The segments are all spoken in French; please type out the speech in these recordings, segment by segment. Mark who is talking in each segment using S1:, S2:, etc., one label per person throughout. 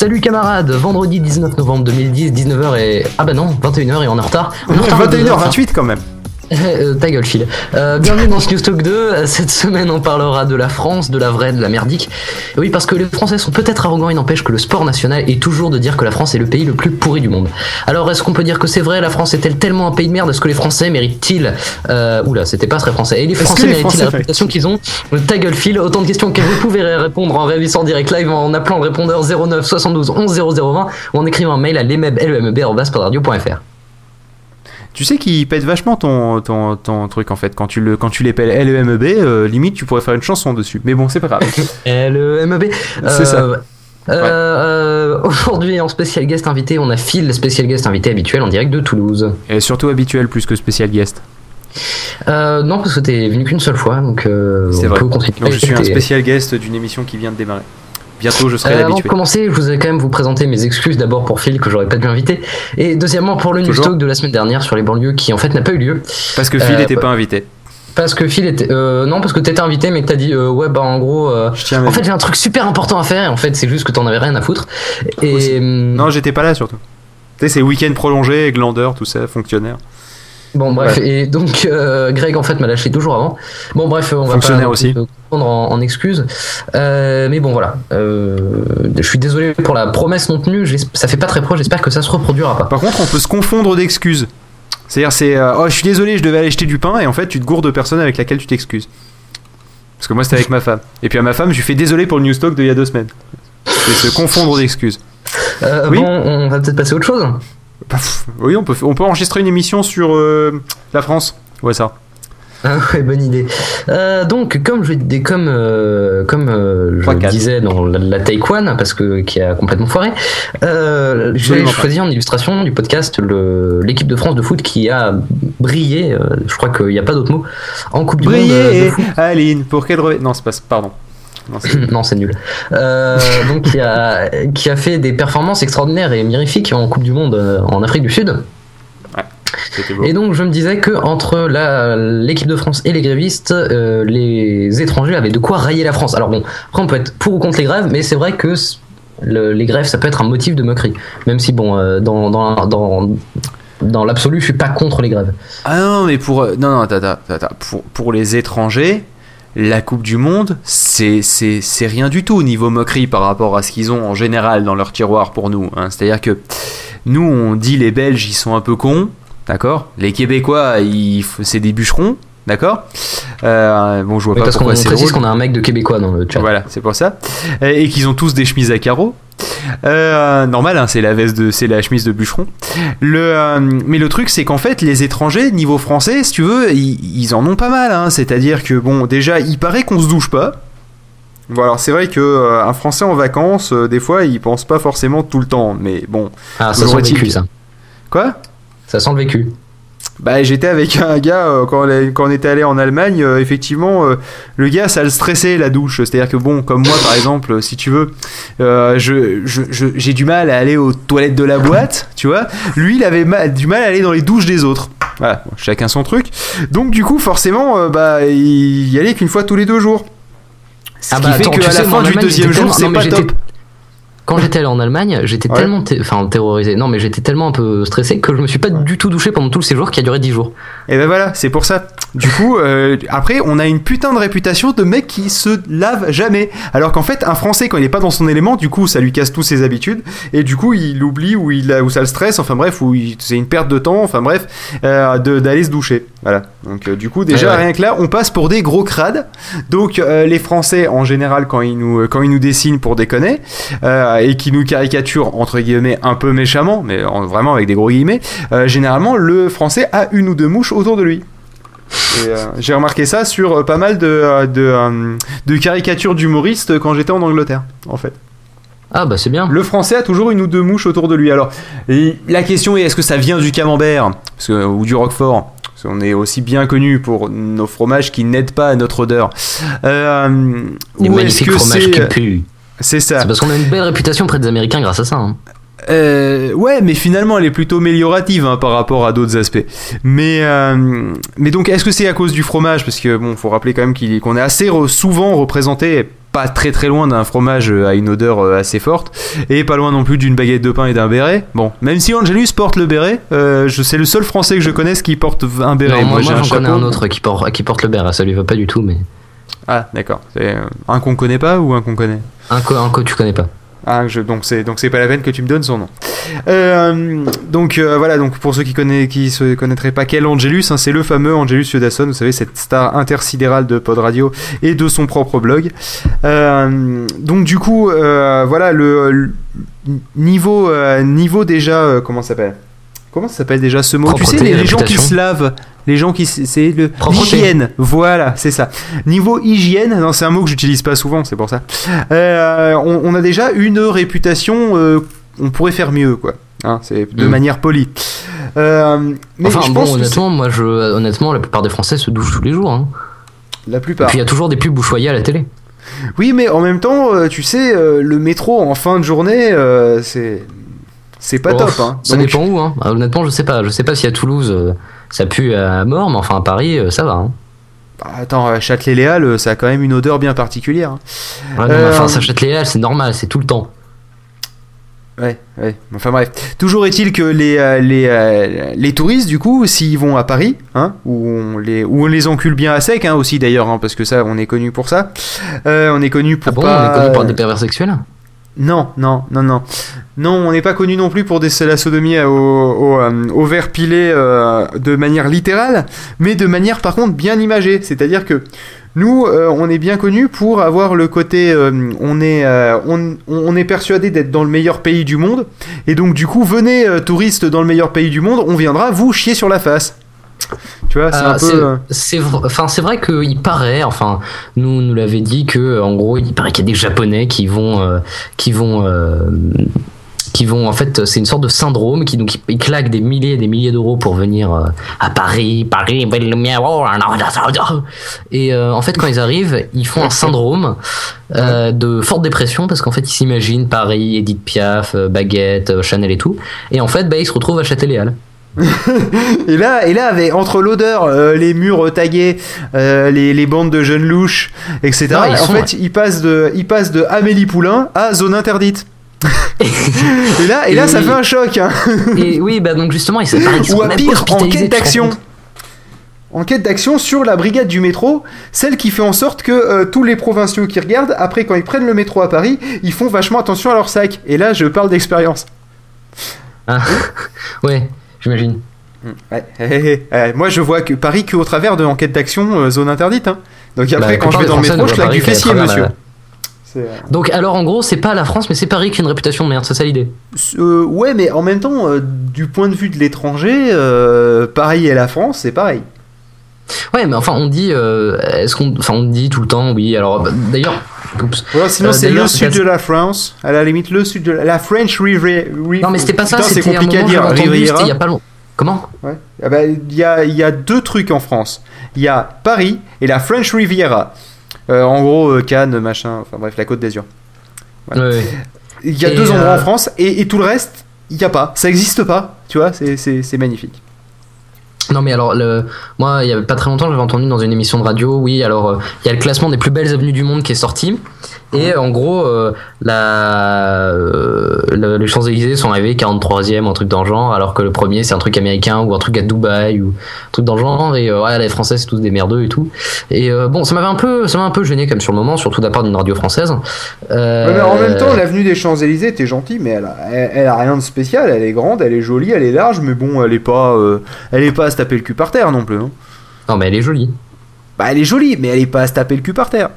S1: Salut camarades, vendredi 19 novembre 2010, 19h et... Ah bah non, 21h et on est en retard. On est en retard de deux heures,
S2: 21h28 quand même.
S1: Euh, ta gueule, Phil. Euh, bienvenue dans ce News Talk 2. Cette semaine, on parlera de la France, de la vraie, de la merdique. Et oui, parce que les Français sont peut-être arrogants, il n'empêche que le sport national est toujours de dire que la France est le pays le plus pourri du monde. Alors, est-ce qu'on peut dire que c'est vrai? La France est-elle tellement un pays de merde? Est-ce que les Français méritent-ils euh, Oula, c'était pas très français. Et les Français méritent-ils la réputation qu'ils ont? Ta gueule, Phil. Autant de questions que vous pouvez répondre en réalisant en direct live en appelant le répondeur 09 72 11 0020 ou en écrivant un mail à lemeb, lemeb@sportradio.fr.
S2: Tu sais qu'il pète vachement ton, ton, ton truc en fait. Quand tu, le, quand tu l'épelles LEMEB, euh, limite tu pourrais faire une chanson dessus. Mais bon, c'est pas grave.
S1: Le MEB.
S2: C'est ça.
S1: Euh, euh, Aujourd'hui, en spécial guest invité, on a Phil, spécial guest invité habituel en direct de Toulouse.
S2: Et surtout habituel plus que spécial guest.
S1: Euh, non, parce que t'es venu qu'une seule fois, donc euh,
S2: C'est
S1: on
S2: vrai.
S1: peut continuer.
S2: Donc je suis un spécial guest d'une émission qui vient de démarrer. Bientôt je serai
S1: Euh, avant de commencer, je vous ai quand même vous présenter mes excuses d'abord pour Phil que j'aurais pas dû inviter, et deuxièmement pour le news
S2: Toujours.
S1: talk de la semaine dernière sur les banlieues qui en fait n'a pas eu lieu
S2: Parce que Phil
S1: Euh,
S2: n'était
S1: bah-
S2: pas invité.
S1: parce que Phil était euh, non parce que t'étais invité mais que t'as dit euh, ouais bah en gros euh,
S2: Je
S1: en fait j'ai un truc super important à faire et en fait c'est juste que t'en avais rien à foutre et
S2: Non, j'étais pas là surtout. Tu sais, c'est week-end prolongé, glandeur, tout ça, fonctionnaire.
S1: Bon bref, et donc euh, Greg en fait m'a lâché deux jours avant. Bon bref, on va pas
S2: aussi.
S1: se prendre en, en excuses. Euh, mais bon voilà, euh, je suis désolé pour la promesse non tenue, ça fait pas très proche, j'espère que ça se reproduira pas.
S2: Par contre, on peut se confondre d'excuses. C'est-à-dire, c'est oh, je suis désolé, je devais aller acheter du pain, et en fait, tu te gourdes de personne avec laquelle tu t'excuses. Parce que moi, c'était avec ma femme. Et puis à ma femme, je lui fais désolé pour le news talk d'il y a deux semaines. C'est se confondre d'excuses. Oui.
S1: Bon, on va peut-être passer à autre chose.
S2: Bah, pff, oui, on peut, on peut enregistrer une émission sur euh, la France. Ouais, ça.
S1: Ah ouais, bonne idée. Euh, donc, comme je, comme, euh, comme euh, je disais dans la, la Taekwondo, parce que qui a complètement foiré, euh, j'ai choisi en illustration du podcast l'équipe de France de foot qui a brillé, je crois qu'il n'y a pas d'autre mot, en Coupe du Monde foot.
S2: Aline, pour quel revêt Non, c'est pas. Pardon. Non, c'est-
S1: nul. Euh, donc, qui a, qui a fait des performances extraordinaires et mirifiques en Coupe du Monde euh, en Afrique du Sud. Et donc je me disais que entre la- l'équipe de France et les grévistes, euh, les étrangers avaient de quoi railler la France. Alors bon, après on peut être pour ou contre les grèves, mais c'est vrai que le- les grèves ça peut être un motif de moquerie. Même si bon, euh, dans, dans, dans, dans l'absolu, je suis pas contre les grèves.
S2: Ah non, mais pour. Non, non, attends, attends, attends. Pour, pour les étrangers, la Coupe du Monde, c'est rien du tout au niveau moquerie par rapport à ce qu'ils ont en général dans leur tiroir pour nous. hein. C'est-à-dire que nous, on dit les Belges, ils sont un peu cons, d'accord? Les Québécois, c'est des bûcherons, d'accord? Euh, Bon, je vois pas
S1: parce qu'on
S2: pourquoi c'est drôle.
S1: qu'on a un mec de Québécois dans le chat.
S2: Voilà, c'est pour ça. Et, et qu'ils ont tous des chemises à carreaux. Euh, normal, hein, c'est la veste de, c'est la chemise de bûcheron. Le, euh, mais le truc, c'est qu'en fait, les étrangers, niveau français, si tu veux, ils, ils en ont pas mal. Hein. C'est-à-dire que bon, déjà, il paraît qu'on se douche pas. Bon, alors c'est vrai que euh, un Français en vacances, des fois, il pense pas forcément tout le temps. Mais bon,
S1: Ah, ça sent le vécu ça.
S2: quoi?
S1: Ça sent le vécu.
S2: Bah, j'étais avec un gars euh, quand, on est- quand on était allé en Allemagne. euh, effectivement, euh, le gars, ça le stressait la douche. C'est-à-dire que bon, comme moi par exemple, si tu veux, je, j'ai du mal à aller aux toilettes de la boîte, tu vois. Lui, il avait ma- du mal à aller dans les douches des autres. Voilà, bon, chacun son truc. Donc du coup, forcément, bah, il y allait qu'une fois tous les deux jours. Ce
S1: Ah
S2: qui
S1: bah
S2: fait
S1: attends,
S2: qu'à
S1: tu
S2: la
S1: sais,
S2: fin du deuxième jour, c'est pas top.
S1: Quand j'étais allé en Allemagne, j'étais
S2: Ouais.
S1: tellement, enfin terrorisé. Non, mais j'étais tellement un peu stressé que je me suis pas du tout douché pendant tout le séjour qui a duré 10 jours.
S2: Et ben voilà, c'est pour ça. Du coup, euh, après, on a une putain de réputation de mec qui se lave jamais. Alors qu'en fait, un Français, quand il est pas dans son élément, du coup, ça lui casse tous ses habitudes. Et du coup, il oublie ou, il a, ou ça le stresse, enfin bref, ou c'est une perte de temps, enfin bref, euh, d'aller se doucher. Voilà. Donc, euh, du coup, déjà,
S1: Ouais, ouais.
S2: rien que là, on passe pour des gros crades. Donc, euh, les Français, en général, quand ils nous, quand ils nous dessinent pour déconner, euh, et qui nous caricaturent, entre guillemets, un peu méchamment, mais en- vraiment avec des gros guillemets, euh, généralement, le Français a une ou deux mouches autour de lui. Euh, j'ai remarqué ça sur euh, pas mal de, euh, de, de caricatures d'humoristes quand j'étais en Angleterre, en fait.
S1: Ah bah c'est bien.
S2: Le français a toujours une ou deux mouches autour de lui. Alors, la question est est-ce que ça vient du camembert? Parce que- ou du roquefort? Parce qu'on est aussi bien connu pour nos fromages qui n'aident pas à notre odeur. Est-ce
S1: magnifiques
S2: que
S1: fromages qui puent.
S2: c'est ça
S1: C'est parce qu'on a une belle réputation auprès des Américains grâce à ça. hein.
S2: Euh, ouais, mais finalement, elle est plutôt améliorative hein, par rapport à d'autres aspects. Mais, euh, mais donc, est-ce que c'est à cause du fromage? Parce que bon, faut rappeler quand même qu'on est assez re- souvent représenté, pas très très loin d'un fromage à une odeur euh, assez forte, et pas loin non plus d'une baguette de pain et d'un béret. Bon, même si Angelus porte le béret, euh, je c'est le seul Français que je connaisse qui porte un béret.
S1: Non, moi, moi, j'en connais un autre qui porte, qui porte le béret, ça lui va pas du tout, mais.
S2: Ah, d'accord. C'est euh, un qu'on connaît pas ou un qu'on connaît?
S1: Un co tu connais pas.
S2: Ah, je, donc c'est donc c'est pas la peine que tu me donnes son nom. Euh, donc euh, voilà, donc pour ceux qui connaissent qui se connaîtraient pas quel Angelus, hein, c'est le fameux Angelus Yodasson, vous savez cette star intersidérale de Pod Radio et de son propre blog. Euh, donc du coup, voilà le, le niveau niveau déjà comment ça s'appelle? Comment ça s'appelle déjà ce mot? Tu sais les, les gens qui se lavent, les gens qui c'est le l'hygiène. Voilà, c'est ça. Niveau hygiène, non, c'est un mot que j'utilise pas souvent, c'est pour ça. Euh, on, on a déjà une réputation, euh, on pourrait faire mieux, quoi. Hein, c'est de
S1: Mm.
S2: manière polie. Euh, mais
S1: enfin,
S2: je
S1: bon,
S2: pense
S1: honnêtement, moi, je, honnêtement, la plupart des Français se douchent tous les jours. Hein.
S2: la
S1: Et
S2: plupart.
S1: puis, il y a toujours des pubs bouchoyées à la télé.
S2: Oui, mais en même temps, tu sais, le métro en fin de journée, c'est c'est pas
S1: Oh,
S2: top. Hein.
S1: Ça
S2: Donc,
S1: dépend où. Hein. Honnêtement, je sais pas. Je sais pas si à Toulouse, ça pue à mort, mais enfin, à Paris, euh, ça va. Hein.
S2: bah, attends, euh, Châtelet-Léal, euh, ça a quand même une odeur bien particulière. hein.
S1: Ouais, non, mais enfin, ça les c'est normal, c'est tout le temps.
S2: Ouais, ouais. Enfin bref. Toujours est-il que les, les, les touristes, du coup, s'ils vont à Paris, hein, où, on les, où on les encule bien à sec, hein, aussi d'ailleurs, hein, parce que ça, on est connu pour ça. Euh, on est connu pour
S1: Ah bon,
S2: pas...
S1: on est connu pour des pervers sexuels?
S2: Non, non, non, non. Non, on n'est pas connu non plus pour des la sodomie euh, au verre pilé euh, de manière littérale, mais de manière par contre bien imagée. C'est-à-dire que nous, euh, on est bien connu pour avoir le côté, on est, on, on est persuadé d'être dans le meilleur pays du monde, et donc du coup, venez touristes dans le meilleur pays du monde, on viendra vous chier sur la face. Tu vois, c'est un peu. euh,
S1: C'est enfin c'est vrai qu'il paraît enfin nous nous l'avait dit que en gros il paraît qu'il y a des japonais qui vont euh, qui vont euh, qui vont en fait c'est une sorte de syndrome qui donc ils claquent des milliers et des milliers d'euros pour venir euh, à Paris Paris oh, et euh, en fait quand ils arrivent ils font un syndrome euh, de forte dépression parce qu'en fait ils s'imaginent Paris Edith Piaf euh, Baguette euh, Chanel et tout et en fait bah, ils se retrouvent à Châtelet-Léal
S2: Et là, et là, avec, entre l'odeur, euh, les murs tagués, euh, les, les bandes de jeunes louches, etc.
S1: Non,
S2: en
S1: sont-
S2: fait, ils passent de, ils passent de Amélie Poulain à zone interdite. et là, et là,
S1: Et
S2: ça
S1: oui.
S2: fait un choc. Hein.
S1: et oui bah donc justement qu'ils
S2: Ou à pire, enquête d'action. Enquête d'action sur la brigade du métro, celle qui fait en sorte que euh, tous les provinciaux qui regardent, après quand ils prennent le métro à Paris, ils font vachement attention à leur sac. Et là, je parle d'expérience.
S1: Ah, ouais, j'imagine.
S2: Ouais. Hé, hé, hé. Euh, moi, je vois que Paris qu'au travers de enquête d'action euh, zone interdite. Hein. Donc après,
S1: Bah,
S2: quand je vais dans le métro, je claque du fessier, monsieur. euh,
S1: Donc alors en gros, c'est pas la France, mais c'est Paris qui a une réputation de merde, c'est ça l'idée?
S2: Euh, ouais, mais en même temps, euh, du point de vue de l'étranger, euh, Paris et la France, c'est pareil.
S1: Ouais, mais enfin on dit, euh, est-ce qu'on, enfin on dit tout le temps, oui. Alors bah, d'ailleurs,
S2: Voilà, sinon,
S1: Euh,
S2: c'est le sud de la France, à la limite, le sud de la, la French Riviera.
S1: Non mais c'était pas ça,
S2: Putain,
S1: c'était un
S2: compliqué à
S1: moment
S2: dire. Riviera.
S1: il y a pas longtemps. Comment?
S2: Ouais. Ah bah, Il y, a, il y a deux trucs en France. Il y a Paris et la French Riviera. Euh, en gros, euh, Cannes, machin, enfin bref, la côte d'Azur. Ouais.
S1: Ouais, ouais.
S2: Il y a
S1: Et,
S2: deux endroits en France et, et tout le reste, il n'y a pas. Ça n'existe pas. Tu vois, c'est magnifique.
S1: Non mais alors, le, moi, il y a pas très longtemps, j'avais entendu dans une émission de radio, oui, alors euh, il y a le classement des plus belles avenues du monde qui est sorti. Et en gros, euh, la, euh, le- les Champs-Élysées sont arrivés 43e, un truc dans le genre, alors que le premier c'est un truc américain ou un truc à Dubaï ou un truc dans le genre. Et ouais, les Français c'est tous des merdeux et tout. Et bon, ça m'avait un peu, ça m'a un peu gêné comme sur le moment, surtout de la part d'une radio française.
S2: Mais en même temps, l'avenue des Champs-Élysées, t'es gentil, mais elle a, elle, elle a rien de spécial. Elle est grande, elle est jolie, elle est large, mais bon, elle est pas, elle est pas taper le cul par terre non plus. hein.
S1: Non mais elle est jolie.
S2: Bah, elle est jolie, mais elle est pas à se taper le cul par terre.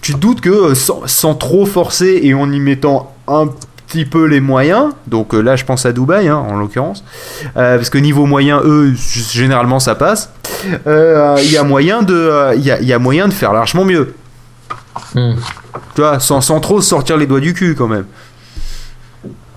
S2: Tu te doutes que euh, sans, sans trop forcer et en y mettant un petit peu les moyens, donc euh, là je pense à Dubaï hein, en l'occurrence, euh, parce que niveau moyen, eux, généralement ça passe, euh, il y, a moyen de, il y, a, il y a moyen de faire largement mieux.
S1: Hmm.
S2: Tu vois, sans, sans trop sortir les doigts du cul quand même.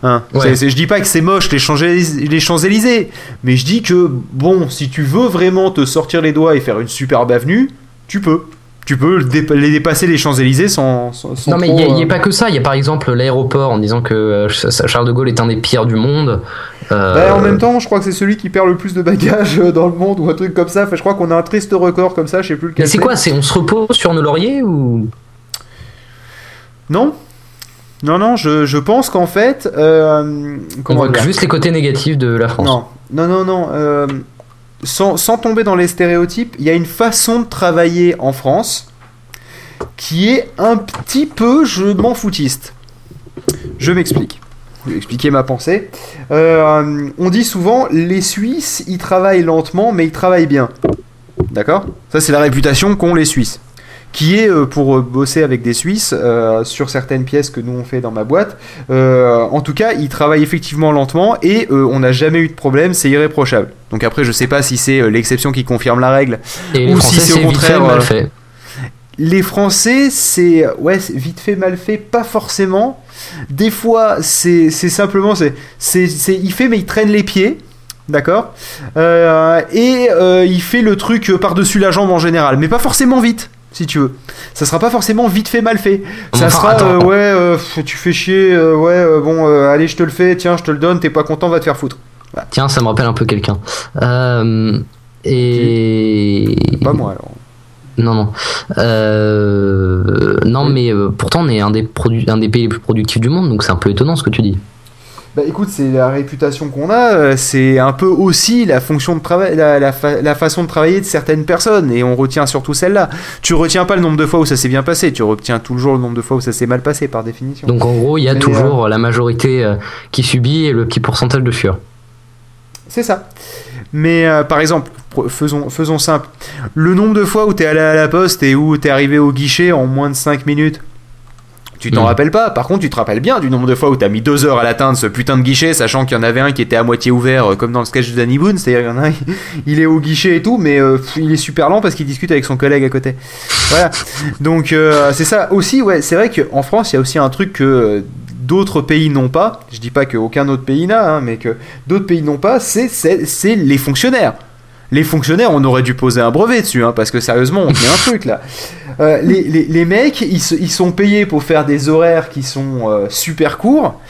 S2: Hein,
S1: Ouais.
S2: je dis pas que c'est moche les Champs-Élysées, les Champs-Élysées, mais je dis que bon, si tu veux vraiment te sortir les doigts et faire une superbe avenue, tu peux. tu peux le dé- les dépasser les Champs-Élysées sans, sans, sans
S1: Non mais il n'y a,
S2: euh,
S1: pas que ça, il y a par exemple l'aéroport en disant que euh, Charles de Gaulle est un des pires du monde. Euh,
S2: Bah, en même temps, je crois que c'est celui qui perd le plus de bagages dans le monde ou un truc comme ça. Enfin, je crois qu'on a un triste record comme ça, je sais plus lequel.
S1: mais c'est quoi C'est on se repose sur nos lauriers ou?
S2: Non Non, non, je, je pense qu'en fait. euh, comment
S1: juste les côtés négatifs de la France
S2: Non, non, non, non. euh, sans, sans tomber dans les stéréotypes, il y a une façon de travailler en France qui est un petit peu je m'en foutiste. Je m'explique. Je vais expliquer ma pensée. Euh, on dit souvent les Suisses, ils travaillent lentement, mais ils travaillent bien. D'accord? Ça, c'est la réputation qu'ont les Suisses. Qui est, euh, pour euh, bosser avec des Suisses, euh, sur certaines pièces que nous on fait dans ma boîte, euh, en tout cas, ils travaillent effectivement lentement et euh, on n'a jamais eu de problème, c'est irréprochable. Donc après, je sais pas si c'est l'exception qui confirme la règle.
S1: Et
S2: Ou
S1: Français,
S2: si c'est au
S1: c'est vite fait,
S2: contraire,
S1: mal fait.
S2: Les Français, c'est ouais, vite fait, mal fait, pas forcément. Des fois, c'est simplement, c'est il fait mais il traîne les pieds, d'accord? Euh, et euh, il fait le truc par-dessus la jambe en général, mais pas forcément vite, si tu veux. Ça sera pas forcément vite fait, mal fait. Ça
S1: Enfin,
S2: sera euh, ouais, euh, tu fais chier, euh, ouais, bon, allez, je te le fais, tiens, je te le donne, t'es pas content, va te faire foutre.
S1: Tiens, ça me rappelle un peu quelqu'un. Et
S2: Pas moi alors.
S1: Non, non. Non, mais pourtant, on est un des, un des pays les plus productifs du monde, donc c'est un peu étonnant ce que tu dis.
S2: Bah écoute, c'est la réputation qu'on a, euh, c'est un peu aussi la fonction de travail, la, la fa- la façon de travailler de certaines personnes, et on retient surtout celle-là. Tu retiens pas le nombre de fois où ça s'est bien passé, tu retiens toujours le nombre de fois où ça s'est mal passé par définition.
S1: Donc en gros, il y a
S2: Mais,
S1: toujours la majorité euh, qui subit et le petit pourcentage de fur.
S2: C'est ça. Mais euh, par exemple, faisons, faisons simple. Le nombre de fois où t'es allé à la poste et où t'es arrivé au guichet en moins de 5 minutes, tu t'en
S1: Mm.
S2: rappelles pas? Par contre, tu te rappelles bien du nombre de fois où t'as mis 2 heures à l'atteindre ce putain de guichet, sachant qu'il y en avait un qui était à moitié ouvert, euh, comme dans le sketch de Danny Boone. C'est-à-dire, il y en a un, il est au guichet et tout, mais euh, il est super lent parce qu'il discute avec son collègue à côté. Voilà. Donc, euh, c'est ça. Aussi, ouais, c'est vrai qu'en France, il y a aussi un truc que. D'autres pays n'ont pas, je dis pas qu'aucun autre pays n'a, hein, mais que d'autres pays n'ont pas, c'est les fonctionnaires. Les fonctionnaires, on aurait dû poser un brevet dessus, hein, parce que sérieusement, on fait un truc là. Euh, les, les- les mecs, ils, ils sont payés pour faire des horaires qui sont euh, super courts.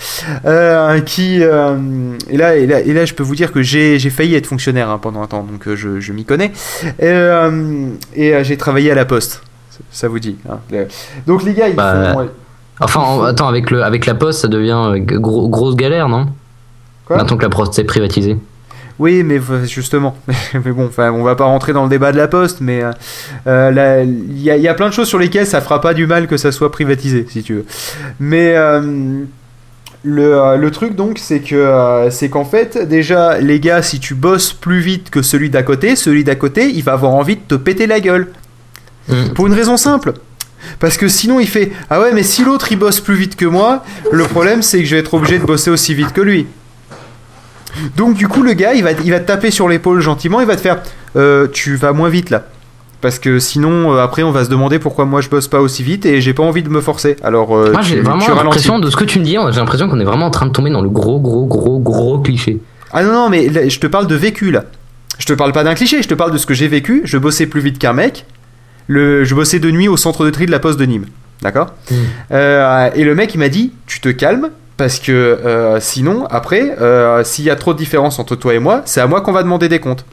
S2: euh, qui, et, là, et, là, et là, je peux vous dire que j'ai j'ai failli être fonctionnaire hein, pendant un temps, donc je, je m'y connais. Et j'ai travaillé à la poste. Ça- vous dit. hein. Donc les gars, ils
S1: Bah,
S2: font.
S1: Enfin, en- attends, avec, le, avec la poste, ça devient gros- grosse galère, non?
S2: Quoi?
S1: Maintenant que la poste est privatisée.
S2: Oui, mais justement. mais bon, enfin, on va pas rentrer dans le débat de la poste, mais euh, euh, il y, a- il y a plein de choses sur lesquelles ça fera pas du mal que ça soit privatisé, si tu veux. Mais euh, le, le truc donc, c'est que c'est qu'en fait, déjà, les gars, si tu bosses plus vite que celui d'à côté, celui d'à côté, il va avoir envie de te péter la gueule.
S1: Mm.
S2: Pour une raison simple. Parce que sinon il fait Ah ouais mais si l'autre il bosse plus vite que moi, le problème c'est que je vais être obligé de bosser aussi vite que lui. Donc du coup le gars il va, il va te taper sur l'épaule gentiment, il va te faire Euh, Tu vas moins vite là. Parce que sinon euh, après on va se demander pourquoi moi je bosse pas aussi vite et j'ai pas envie de me forcer. Alors euh,
S1: Moi,
S2: tu-
S1: j'ai vraiment
S2: tu
S1: l'impression de ce que tu me dis, j'ai l'impression qu'on est vraiment en train de tomber dans le gros, gros, gros, gros cliché.
S2: Ah non non mais là, je te parle de vécu là. Je te parle pas d'un cliché, je te parle de ce que j'ai vécu. Je bossais plus vite qu'un mec. Le, je bossais de nuit au centre de tri de la poste de Nîmes. D'accord?
S1: Mm.
S2: Euh, Et le mec il m'a dit Tu te calmes parce que euh, sinon après euh, s'il y a trop de différence entre toi et moi, c'est à moi qu'on va demander des comptes.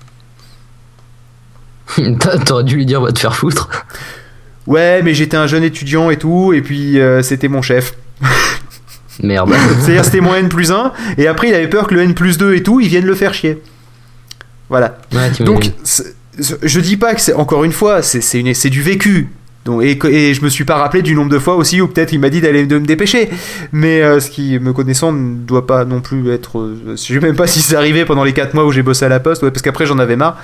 S1: T'a- T'aurais dû lui dire, va te faire foutre.
S2: Ouais mais j'étais un jeune étudiant et tout et puis euh, c'était mon chef.
S1: Merde.
S2: C'est-à-dire c'était mon N plus 1 et après il avait peur que le N plus 2 et tout ils viennent le faire chier. Voilà.
S1: Ouais,
S2: Donc, je dis pas que c'est encore une fois, c'est c'est une- c'est du vécu. Donc, et, et je me suis pas rappelé du nombre de fois aussi où peut-être il m'a dit d'aller de me dépêcher. Mais euh, ce qui, me connaissant, ne doit pas non plus être. euh, je sais même pas si c'est arrivé pendant les 4 mois où j'ai bossé à la poste, ouais, parce qu'après j'en avais marre.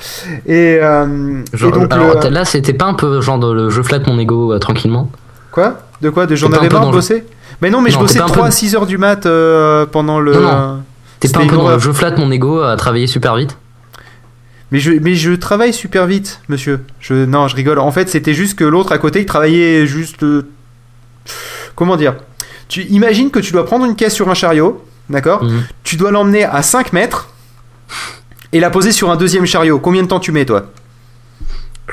S2: Et, euh, et donc,
S1: alors
S2: le-
S1: là, c'était pas un peu genre de le je flatte mon ego euh, tranquillement
S2: Quoi? De quoi? De j'en avais marre de
S1: le-
S2: bosser? Mais non, mais je bossais
S1: t'es pas un
S2: 3
S1: peu-
S2: à 6 heures du mat pendant le.
S1: Non, non. T'es pas un peu dans le je flatte mon ego à travailler super vite
S2: Mais je, mais je travaille super vite, monsieur. Je, non, je rigole. En fait, c'était juste que l'autre à côté, il travaillait juste. euh, Comment dire? Tu imagines que tu dois prendre une caisse sur un chariot, d'accord?
S1: Mhm.
S2: Tu dois l'emmener à 5 mètres et la poser sur un deuxième chariot. Combien de temps tu mets, toi?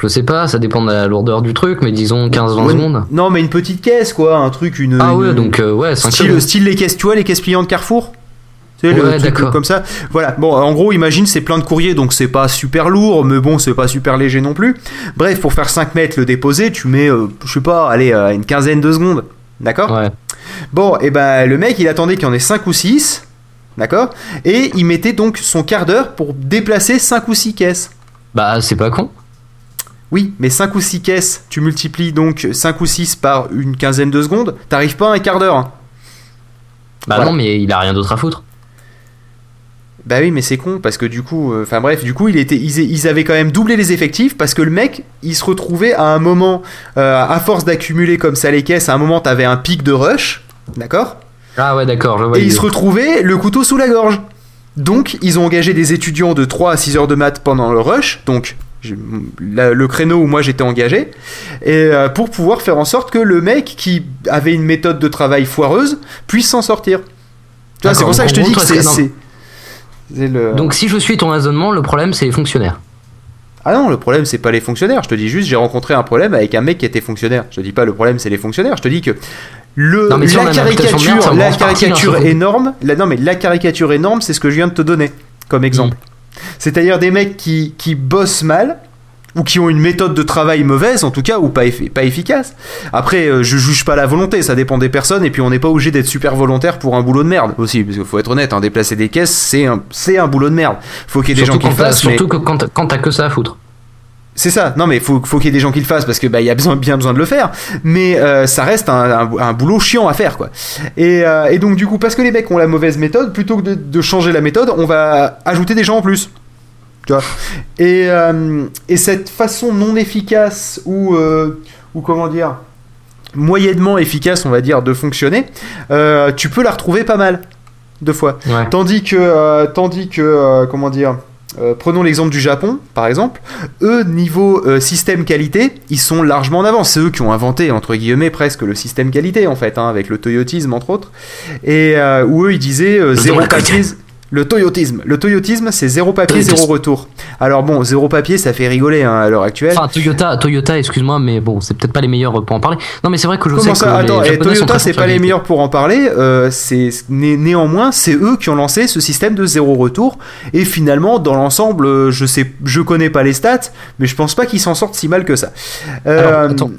S1: Je sais pas, ça dépend de la lourdeur du truc, mais disons 15-20
S2: Ouais,
S1: secondes.
S2: Non, mais une petite caisse, quoi, un truc, une.
S1: Ah
S2: une-
S1: ouais, donc euh, ouais, 5
S2: style, style les caisses, tu vois, les caisses pliantes Carrefour? Tu sais, le
S1: Ouais,
S2: truc comme ça. Voilà. Bon, en gros, imagine, c'est plein de courriers, donc c'est pas super lourd, mais bon, c'est pas super léger non plus. Bref, pour faire 5 mètres le déposer, tu mets, euh, je sais pas, allez, euh, une quinzaine de secondes. D'accord
S1: Ouais.
S2: Bon, et ben le mec, il attendait qu'il y en ait 5 ou 6. D'accord Et il mettait donc son quart d'heure pour déplacer 5 ou 6 caisses.
S1: Bah, c'est pas con.
S2: Oui, mais 5 ou 6 caisses, tu multiplies donc 5 ou 6 par une quinzaine de secondes, t'arrives pas à un quart d'heure. hein.
S1: Bah
S2: Voilà.
S1: non, mais il a rien d'autre à foutre.
S2: Bah oui, mais c'est con parce que du coup, euh, enfin bref, du coup, il était, ils, ils avaient quand même doublé les effectifs parce que le mec, il se retrouvait à un moment, euh, à force d'accumuler comme ça les caisses, à un moment, t'avais un pic de rush, d'accord?
S1: Ah ouais, d'accord, je vois.
S2: Et il se retrouvait le couteau sous la gorge. Donc, ils ont engagé des étudiants de 3 à 6 heures de maths pendant le rush, donc la- le créneau où moi j'étais engagé, et euh, pour pouvoir faire en sorte que le mec qui avait une méthode de travail foireuse puisse s'en sortir. Tu vois, c'est pour ça que je te dis que c'est.
S1: c'est- non.
S2: c'est- c'est le...
S1: Donc si je suis ton raisonnement, le problème c'est les fonctionnaires.
S2: Ah non, le problème c'est pas les fonctionnaires. Je te dis juste, j'ai rencontré un problème avec un mec qui était fonctionnaire. Je te dis pas le problème c'est les fonctionnaires. Je te dis que le
S1: Non, mais si
S2: la
S1: merde,
S2: caricature, la
S1: partie
S2: caricature énorme. La, non mais la caricature énorme, c'est ce que je viens de te donner comme exemple.
S1: Mm.
S2: C'est-à-dire des mecs qui qui bossent mal ou qui ont une méthode de travail mauvaise en tout cas ou pas effi- pas efficace. Après, euh, je juge pas la volonté, ça dépend des personnes et puis on n'est pas obligé d'être super volontaire pour un boulot de merde aussi, parce qu'il faut être honnête, hein, déplacer des caisses, c'est un boulot de merde. Faut qu'il y ait des gens qui le fassent. mais-
S1: surtout que quand t'as- quand t'as que ça à foutre.
S2: c'est ça. Non, mais faut, faut qu'il y ait des gens qui le fassent parce que bah il y a besoin, bien besoin de le faire. Mais euh, ça reste un, un- un boulot chiant à faire, quoi. Et, euh, et donc du coup, parce que les mecs ont la mauvaise méthode, plutôt que de, de changer la méthode, on va ajouter des gens en plus. Tu vois. Et, euh, et cette façon non efficace ou euh, ou comment dire moyennement efficace, on va dire, de fonctionner, euh, tu peux la retrouver pas mal de fois.
S1: Ouais.
S2: Tandis que, tandis que comment dire, euh, prenons l'exemple du Japon, par exemple. Eux, niveau euh, système qualité, ils sont largement en avance. C'est eux qui ont inventé, entre guillemets, presque le système qualité, en fait, hein, avec le toyotisme, entre autres. Et euh, où eux, ils disaient zéro papier. Le toyotisme. Le toyotisme, c'est zéro papier, zéro retour. Alors bon, zéro papier, ça fait rigoler hein, à l'heure actuelle.
S1: Enfin, Toyota, Toyota, excuse-moi, mais bon, c'est peut-être pas les meilleurs pour en parler. Non, mais c'est vrai que je
S2: Comment
S1: sais
S2: ça
S1: que
S2: Attends,
S1: les
S2: Toyota, c'est pas les meilleurs pour en parler. euh, c'est né- néanmoins, c'est eux qui ont lancé ce système de zéro retour. Et finalement, dans l'ensemble, euh, je sais, je connais pas les stats, mais je pense pas qu'ils s'en sortent si mal que ça. Euh,
S1: Alors, attends.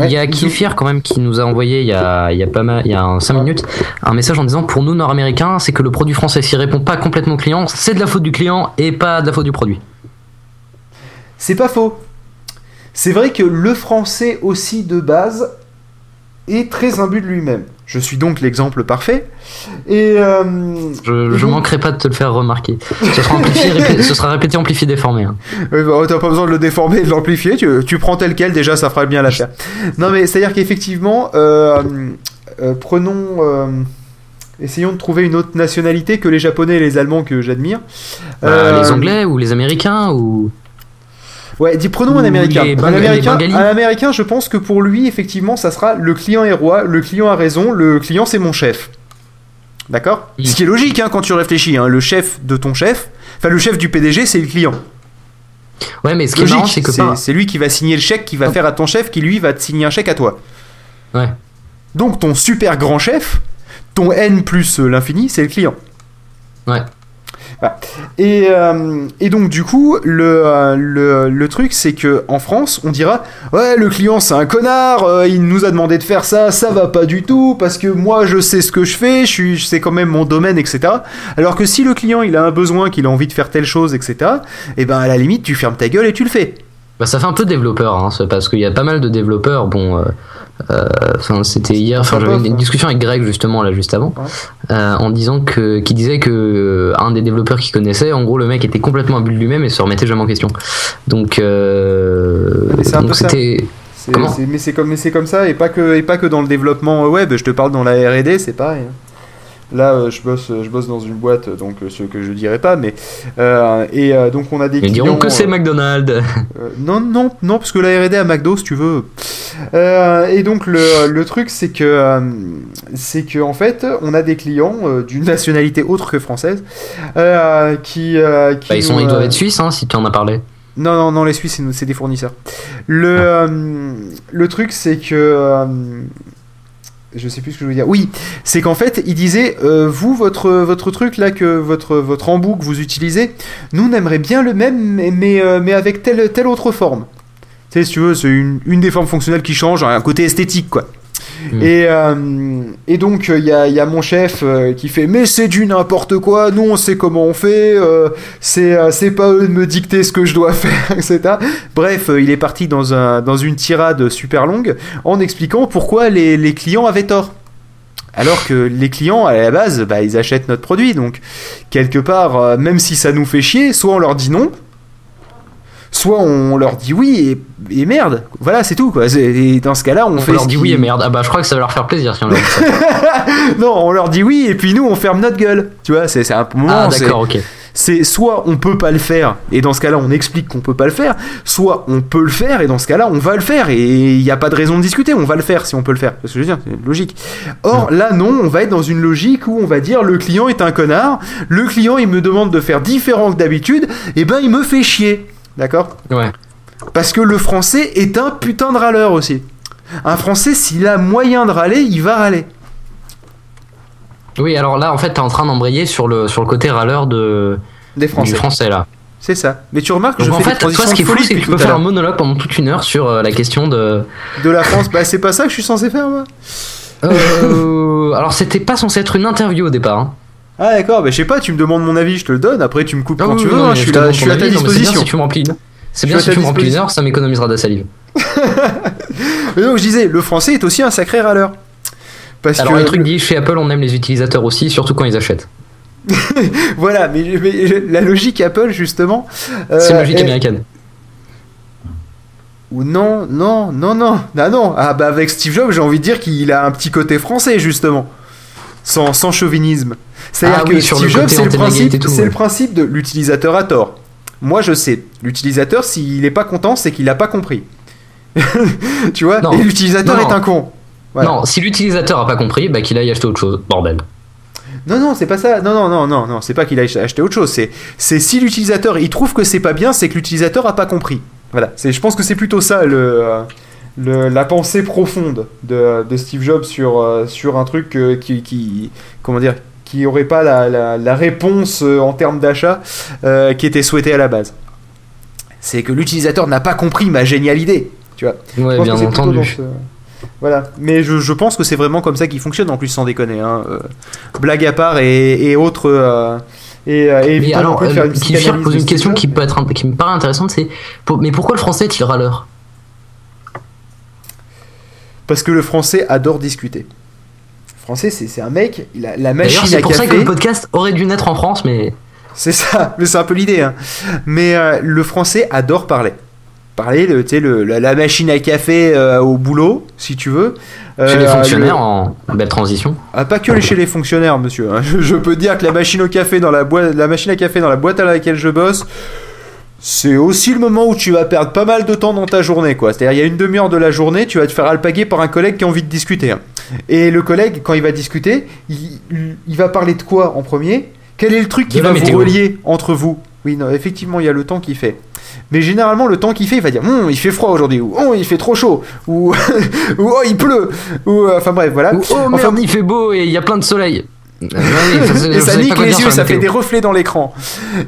S1: Il y a
S2: ouais,
S1: Kifir quand même qui nous a envoyé il y a, il y a pas mal, il y a 5 minutes un message en disant pour nous nord-américains c'est que le produit français s'y répond pas complètement au client c'est de la faute du client et pas de la faute du produit.
S2: C'est pas faux. C'est vrai que le français aussi de base est très imbu de lui-même. Je suis donc l'exemple parfait. Et euh,
S1: Je, je
S2: Mhm.
S1: manquerai pas de te le faire remarquer. Ce sera, amplifié, répé- ce sera répété, amplifié, déformé. hein.
S2: Ouais, bah, t'as pas besoin de le déformer et de l'amplifier, tu, tu prends tel quel, déjà ça fera bien l'affaire. Non mais c'est-à-dire qu'effectivement, euh, euh, prenons... essayons de trouver une autre nationalité que les Japonais et les Allemands que j'admire.
S1: Bah, Les Anglais ou les Américains ou
S2: Ouais, dis, prenons un Américain. Un Américain,
S1: Bengalis.
S2: un Américain, je pense que pour lui, effectivement, ça sera le client est roi, le client a raison, le client c'est mon chef. D'accord? Ce qui est logique hein, quand tu réfléchis. hein, le chef de ton chef, enfin le chef du PDG, c'est le client.
S1: ouais mais ce qui est
S2: Logique,
S1: marrant c'est que
S2: c'est
S1: pas
S2: lui qui va signer le chèque, qui va faire à ton chef, qui lui va te signer un chèque à toi.
S1: ouais
S2: Donc ton super grand chef, ton N plus l'infini, c'est le client.
S1: ouais
S2: Et, euh, et donc du coup, le, euh, le, truc c'est que en France, on dira ouais le client c'est un connard, euh, il nous a demandé de faire ça, ça va pas du tout parce que moi je sais ce que je fais, je quand même mon domaine, etc. Alors que si le client il a un besoin, qu'il a envie de faire telle chose, etc. Et ben à la limite tu fermes ta gueule et tu le fais.
S1: Bah, ça fait un peu développeur, hein, parce qu'il y a pas mal de développeurs. Bon, enfin, c'était hier. Enfin, j'avais une, une discussion avec Greg justement là juste avant, euh, en disant que, qui disait que euh, un des développeurs qu'il connaissait, en gros, le mec était complètement imbu de lui-même et se remettait jamais en question. Donc, euh, c'était. Comment
S2: mais c'est comme, mais c'est comme ça et pas que et pas que dans le développement web. Je te parle dans la R&D, c'est pareil. hein. Là, euh, je bosse, je bosse dans une boîte, donc euh, ce que je dirais pas, mais euh, et euh, donc on a des
S1: Ils diront que c'est
S2: euh,
S1: McDonald's.
S2: euh, non, non, non, parce que la R&D à McDo, si tu veux. Euh, et donc le, le truc, c'est que euh, c'est que en fait, on a des clients euh, d'une nationalité autre que française qui, qui
S1: Bah, ils, sont, ils doivent être suisses, hein, si tu en as parlé.
S2: Non, non, non, les Suisses, c'est des fournisseurs. Le, euh, le truc, c'est que. je sais plus ce que je veux dire. Oui, c'est qu'en fait, il disait euh, Vous, votre, votre truc là, que votre, votre embout que vous utilisez, nous, on aimerait bien le même, mais, mais, euh, mais avec telle, telle autre forme. Tu sais, si tu veux, c'est une, une des formes fonctionnelles qui change, un côté esthétique, quoi.
S1: Mm.
S2: Et, euh, et donc, il y, a, y a mon chef euh, qui fait Mais c'est du n'importe quoi, nous on sait comment on fait, euh, c'est euh, pas eux de me dicter ce que je dois faire, etc. Bref, euh, il est parti dans, un, dans une tirade super longue en expliquant pourquoi les, les clients avaient tort. Alors que les clients, à la base, bah, ils achètent notre produit. Donc, quelque part, euh, même si ça nous fait chier, soit on leur dit non, soit on leur dit oui et, et merde. Voilà, c'est tout. Quoi. Et dans ce cas-là, on,
S1: On
S2: fait
S1: leur
S2: ce
S1: dit oui et merde. Ah bah je crois que ça va leur faire plaisir si on leur dit ça.
S2: non, on leur dit oui et puis nous on ferme notre gueule. Tu vois, c'est un moment.
S1: Ah d'accord, ok.
S2: C'est soit on peut pas le faire et dans ce cas-là on explique qu'on peut pas le faire, soit on peut le faire et dans ce cas-là on va le faire et il n'y a pas de raison de discuter, on va le faire si on peut le faire. Parce que je veux dire, c'est logique. Or là non, on va être dans une logique où on va dire le client est un connard, le client il me demande de faire différent que d'habitude, et ben il me fait chier. D'accord
S1: Ouais.
S2: Parce que le français est un putain de râleur aussi. Un français s'il a moyen de râler, il va râler.
S1: Oui, alors là en fait t'es en train d'embrayer sur le, sur le côté râleur de,
S2: Des Français.
S1: du français là.
S2: C'est ça. Mais tu remarques que
S1: Donc
S2: je
S1: en
S2: fais
S1: fait,
S2: des
S1: toi ce qui est fou c'est que tu peux faire un monologue pendant toute une heure sur euh, la question de...
S2: de la France. Bah c'est pas ça que je suis censé faire moi.
S1: Euh, alors c'était pas censé être une interview au départ. hein.
S2: Ah d'accord, bah je sais pas, tu me demandes mon avis, je te le donne, après tu me coupes quand tu veux,
S1: non, mais
S2: je suis à ta
S1: mais
S2: disposition.
S1: C'est bien si tu me remplis une. C'est bien si tu remplis une heure, ça m'économisera de la salive.
S2: Mais donc je disais, le français est aussi un sacré râleur. Parce
S1: Alors
S2: que
S1: le truc dit, chez Apple on aime les utilisateurs aussi, surtout quand ils achètent.
S2: voilà, mais, mais la logique Apple justement. euh,
S1: C'est une logique américaine.
S2: Ou non, non, non, non, ah non. Ah bah avec Steve Jobs, j'ai envie de dire qu'il a un petit côté français justement, sans, sans chauvinisme. C'est-à-dire
S1: Ah
S2: que
S1: oui, sur
S2: Steve Jobs, c'est le principe,
S1: tout, ouais.
S2: le principe de l'utilisateur a tort. Moi, je sais, l'utilisateur, s'il est pas content, c'est qu'il a pas compris. tu vois
S1: Non.
S2: Et l'utilisateur est un con. Voilà.
S1: Non, si l'utilisateur a pas compris, bah qu'il aille acheter autre chose. Bordel.
S2: Non, non, c'est pas ça. Non, non, non, non, non, c'est pas qu'il a acheté autre chose. C'est, si l'utilisateur il trouve que c'est pas bien, c'est que l'utilisateur a pas compris. Voilà. Je pense que c'est plutôt ça le, euh, le- la pensée profonde de, de Steve Jobs sur, euh, sur un truc euh, qui, qui, comment dire, qui aurait pas la, la, la réponse euh, en termes d'achat qui était souhaitée à la base. C'est que l'utilisateur n'a pas compris ma géniale idée. Tu vois. Je
S1: Ouais,
S2: pense
S1: bien
S2: que
S1: entendu.
S2: ce- Voilà, mais je, je pense que c'est vraiment comme ça qu'il fonctionne en plus sans déconner. Hein. Blague à part et, et autres. et, et
S1: Mais alors,
S2: faire une psychanalyse
S1: pose une question qui, peut être qui me paraît intéressante, c'est mais pourquoi le français est-il râleur
S2: Parce que le français adore discuter. Le français, c'est un mec, il a la machine
S1: c'est pour ça que le podcast aurait dû naître en France, mais
S2: C'est ça, mais c'est un peu l'idée. Hein. Mais euh, le français adore parler. Parler, le, tu sais, le- la, la machine à café euh, au boulot, si tu veux.
S1: chez les
S2: Euh,
S1: fonctionnaires,
S2: le-
S1: en belle transition.
S2: Ah, pas que chez les fonctionnaires, monsieur. hein. Je, je peux dire que la machine au café dans la boîte, la machine à café dans la boîte à laquelle je bosse, c'est aussi le moment où tu vas perdre pas mal de temps dans ta journée, quoi. C'est-à-dire, il y a une demi-heure de la journée, tu vas te faire alpaguer par un collègue qui a envie de discuter. hein. Et le collègue, quand il va discuter, il, il va parler de quoi en premier? Quel est le truc qui
S1: De
S2: va vous relier entre vous? Oui, non, effectivement, il y a le temps qui fait. Mais généralement, le temps qu'il fait, il va dire Hum, il fait froid aujourd'hui, ou oh, il fait trop chaud, ou, ou oh, il pleut, ou euh, enfin bref, voilà.
S1: Ou, oh
S2: Enfin,
S1: il fait beau et il y a plein de soleil. Ouais, oui, ça,
S2: et ça nique les yeux, ça fait des reflets dans l'écran.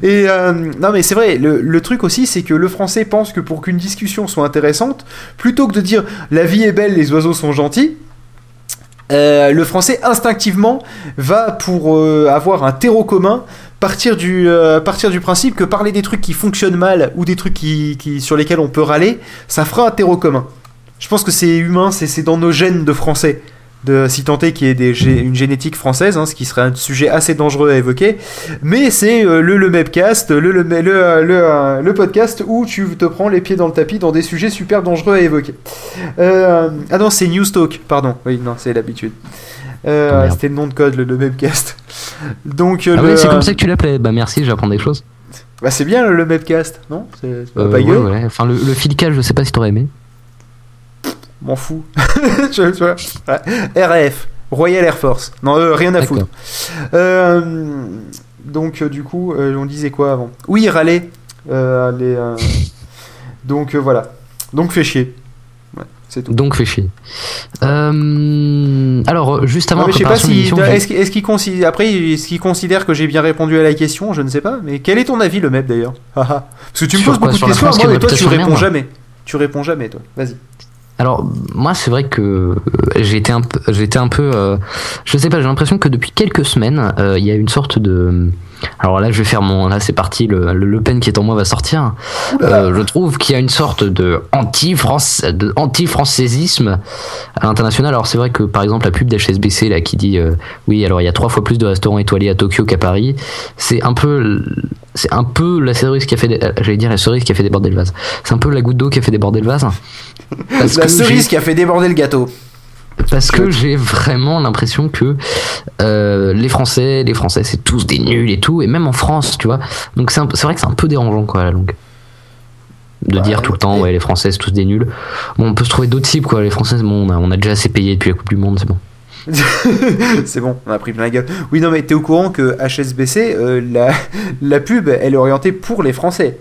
S2: Et euh, non, mais c'est vrai, le, le truc aussi, c'est que le français pense que pour qu'une discussion soit intéressante, plutôt que de dire la vie est belle, les oiseaux sont gentils, euh, le français instinctivement va pour euh, avoir un terreau commun partir du, euh, partir du principe que parler des trucs qui fonctionnent mal ou des trucs qui, qui- sur lesquels on peut râler, ça fera un terreau commun. Je pense que c'est humain, c'est c'est dans nos gènes de français. De, si tant est qu'il y ait des une génétique française, hein, ce qui serait un sujet assez dangereux à évoquer. Mais c'est euh, le le Mepcast, le, le, le, le, euh, le podcast où tu te prends les pieds dans le tapis dans des sujets super dangereux à évoquer. Euh, ah non, c'est Newstalk, pardon. Oui, non, c'est l'habitude. Euh,
S1: Oh, merde.
S2: C'était le nom de code, le, le Mepcast. Donc,
S1: Ah ouais, c'est comme ça que tu l'appelais. Bah merci, j'apprends des choses.
S2: bah, c'est bien le, le Mepcast, non? C'est pas pas
S1: ouais, ouais. Enfin, le, le filcal, je sais pas si t'aurais aimé.
S2: M'en fous. tu vois, ouais. RAF, Royal Air Force. Non, euh, rien à foutre. Euh, donc, euh, du coup, on disait quoi avant? Oui, râler. Les, Donc voilà. Donc fait chier. Tout.
S1: Donc fait chier. Euh, alors, juste avant
S2: Non,
S1: la
S2: mais je sais pas si. Est-ce qu'il considère, après, est-ce qu'il considère que j'ai bien répondu à la question? Je ne sais pas. Mais quel est ton avis, le MEP d'ailleurs? Parce que tu me poses beaucoup de questions moi, toi, tu réponds jamais. Tu réponds jamais, toi. Vas-y.
S1: Alors moi c'est vrai que été un un peu, euh, je sais pas, j'ai l'impression que depuis quelques semaines euh, il y a une sorte de, alors là je vais faire mon, là c'est parti, le, le Pen qui est en moi va sortir. Euh, je trouve qu'il y a une sorte de anti-France, anti-françaisisme à l'international. Alors c'est vrai que par exemple la pub d'HSBC qui dit oui alors il y a trois fois plus de restaurants étoilés à Tokyo qu'à Paris, c'est un peu, c'est un peu la cerise qui a fait, des- euh, j'allais dire la cerise qui a fait déborder le vase. C'est un peu la goutte d'eau qui a fait déborder le vase. Parce
S2: La
S1: que
S2: cerise qui a fait déborder le gâteau.
S1: parce que j'ai vraiment l'impression que euh, les Français, les Français, c'est tous des nuls et tout, et même en France, tu vois. Donc c'est vrai que c'est un peu dérangeant, quoi, à la longue. De
S2: Bah,
S1: dire tout le temps, ouais, les Français, c'est tous des nuls. Bon, on peut se trouver d'autres cibles, quoi. Les Français, bon, on a, on a déjà assez payé depuis la Coupe du Monde, c'est bon.
S2: c'est bon, on a pris plein la gueule. Oui, non, mais t'es au courant que HSBC, euh, la, la pub, elle est orientée pour les Français.